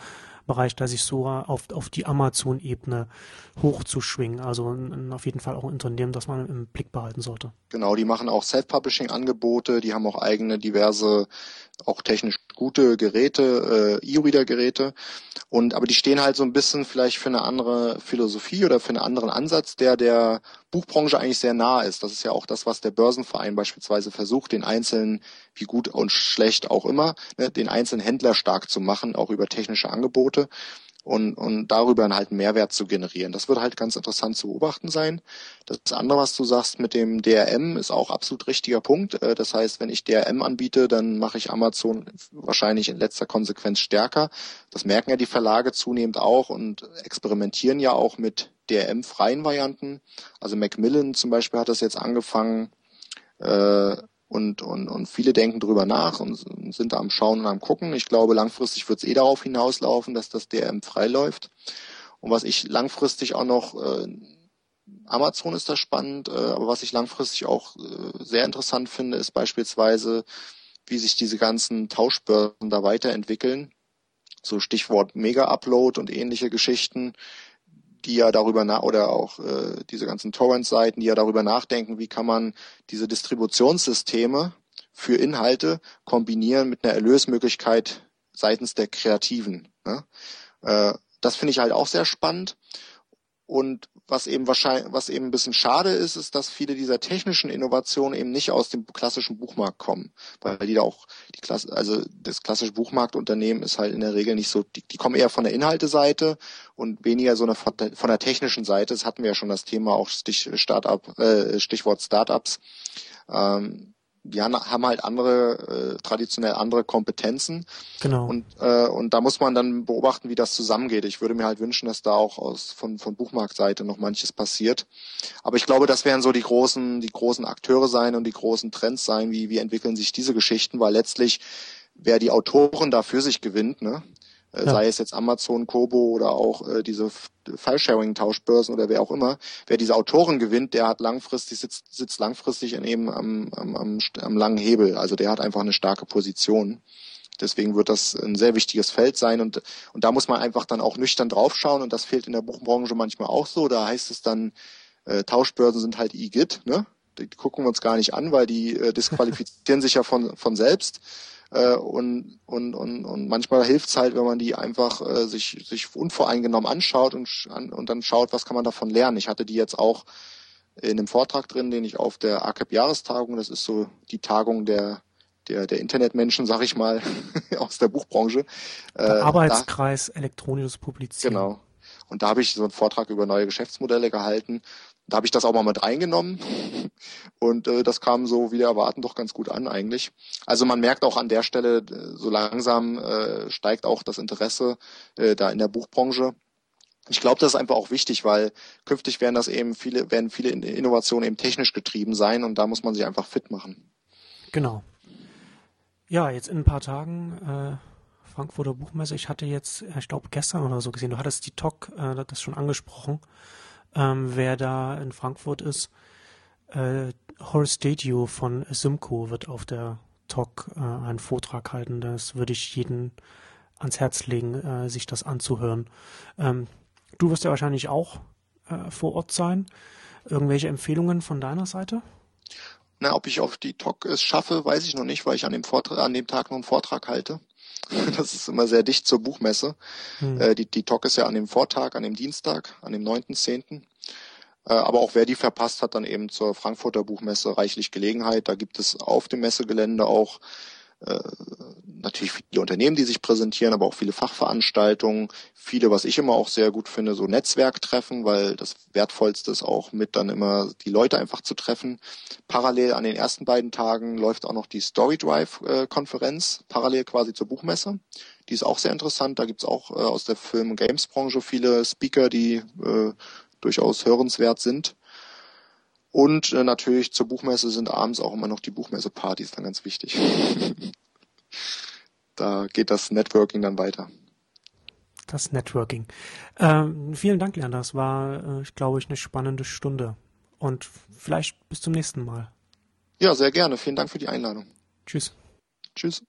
Bereich, da sich so auf, auf die Amazon-Ebene hochzuschwingen. Also auf jeden Fall auch ein Unternehmen, das man im Blick behalten sollte. Genau, die machen auch Self-Publishing-Angebote, die haben auch eigene diverse, auch technisch gute Geräte, äh, E-Reader-Geräte. Aber die stehen halt so ein bisschen vielleicht für eine andere Philosophie oder für einen anderen Ansatz, der der Buchbranche eigentlich sehr nah ist. Das ist ja auch das, was der Börsenverein beispielsweise versucht, den einzelnen, wie gut und schlecht auch immer, ne, den einzelnen Händler stark zu machen, auch über technische Angebote. Und, und darüber halt einen Mehrwert zu generieren. Das wird halt ganz interessant zu beobachten sein. Das andere, was du sagst mit dem DRM, ist auch absolut richtiger Punkt. Äh, das heißt, wenn ich DRM anbiete, dann mache ich Amazon wahrscheinlich in letzter Konsequenz stärker. Das merken ja die Verlage zunehmend auch und experimentieren ja auch mit DRM-freien Varianten. Also Macmillan zum Beispiel hat das jetzt angefangen, äh, und, und, und viele denken drüber nach und sind da am Schauen und am Gucken. Ich glaube, langfristig wird es eh darauf hinauslaufen, dass das DRM frei läuft. Und was ich langfristig auch noch, äh, Amazon ist da spannend, äh, aber was ich langfristig auch äh, sehr interessant finde, ist beispielsweise, wie sich diese ganzen Tauschbörsen da weiterentwickeln. So Stichwort Mega-Upload und ähnliche Geschichten die ja darüber nach oder auch äh, diese ganzen Torrent-Seiten, die ja darüber nachdenken, wie kann man diese Distributionssysteme für Inhalte kombinieren mit einer Erlösmöglichkeit seitens der Kreativen. Ne? Äh, das finde ich halt auch sehr spannend. Und was eben wahrscheinlich, was eben ein bisschen schade ist, ist, dass viele dieser technischen Innovationen eben nicht aus dem klassischen Buchmarkt kommen, weil die da auch die Klasse, also das klassische Buchmarktunternehmen ist halt in der Regel nicht so, die, die kommen eher von der Inhalteseite und weniger so eine, von der technischen Seite. Das hatten wir ja schon das Thema auch Stich, Startup, äh, Stichwort Startups. Ähm, die haben halt andere, äh, traditionell andere Kompetenzen. Genau. Und, äh, und da muss man dann beobachten, wie das zusammengeht. Ich würde mir halt wünschen, dass da auch aus von, von Buchmarktseite noch manches passiert. Aber ich glaube, das werden so die großen, die großen Akteure sein und die großen Trends sein, wie, wie entwickeln sich diese Geschichten, weil letztlich wer die Autoren da für sich gewinnt, ne? Äh, ja. sei es jetzt Amazon, Kobo oder auch äh, diese File-Sharing-Tauschbörsen oder wer auch immer, wer diese Autoren gewinnt, der hat langfristig, sitzt, sitzt langfristig in eben am, am, am, am langen Hebel. Also der hat einfach eine starke Position. Deswegen wird das ein sehr wichtiges Feld sein und, und da muss man einfach dann auch nüchtern draufschauen und das fehlt in der Buchbranche manchmal auch so. Da heißt es dann, äh, Tauschbörsen sind halt IGIT, ne? Die gucken wir uns gar nicht an, weil die äh, disqualifizieren sich ja von, von selbst. Äh, und, und, und, und manchmal hilft es halt, wenn man die einfach äh, sich, sich unvoreingenommen anschaut und, und dann schaut, was kann man davon lernen. Ich hatte die jetzt auch in einem Vortrag drin, den ich auf der ACAP-Jahrestagung, das ist so die Tagung der der, der Internetmenschen, sag ich mal, (laughs) aus der Buchbranche. Der äh, Arbeitskreis da, elektronisches Publizieren. Genau. Und da habe ich so einen Vortrag über neue Geschäftsmodelle gehalten da habe ich das auch mal mit reingenommen und äh, das kam so wieder erwarten doch ganz gut an eigentlich. Also man merkt auch an der Stelle, äh, so langsam äh, steigt auch das Interesse äh, da in der Buchbranche. Ich glaube, das ist einfach auch wichtig, weil künftig werden das eben viele, werden viele Innovationen eben technisch getrieben sein und da muss man sich einfach fit machen. Genau. Ja, jetzt in ein paar Tagen äh, Frankfurter Buchmesse. Ich hatte jetzt, ich glaube gestern oder so gesehen, du hattest die TOC, äh, das schon angesprochen ähm, wer da in Frankfurt ist. Äh, Horace Stadio von Simco wird auf der Talk äh, einen Vortrag halten. Das würde ich jeden ans Herz legen, äh, sich das anzuhören. Ähm, du wirst ja wahrscheinlich auch äh, vor Ort sein. Irgendwelche Empfehlungen von deiner Seite? Na, ob ich auf die Talk es schaffe, weiß ich noch nicht, weil ich an dem, Vortrag, an dem Tag noch einen Vortrag halte. (laughs) Das ist immer sehr dicht zur Buchmesse. Hm. Äh, die, die Talk ist ja an dem Vortag, an dem Dienstag, an dem 9.10. Äh, aber auch wer die verpasst, hat dann eben zur Frankfurter Buchmesse reichlich Gelegenheit. Da gibt es auf dem Messegelände auch äh, natürlich viele Unternehmen, die sich präsentieren, aber auch viele Fachveranstaltungen, viele, was ich immer auch sehr gut finde, so Netzwerktreffen, weil das Wertvollste ist auch mit dann immer die Leute einfach zu treffen. Parallel an den ersten beiden Tagen läuft auch noch die Story Drive äh, Konferenz, parallel quasi zur Buchmesse. Die ist auch sehr interessant. Da gibt's auch äh, aus der Film- und Games-Branche viele Speaker, die äh, durchaus hörenswert sind. Und äh, natürlich zur Buchmesse sind abends auch immer noch die Buchmesse-Partys dann ganz wichtig. (laughs) da geht das Networking dann weiter. Das Networking. Ähm, vielen Dank, Leander. Das war, äh, ich glaube ich, eine spannende Stunde. Und vielleicht bis zum nächsten Mal. Ja, sehr gerne. Vielen Dank für die Einladung. Tschüss. Tschüss.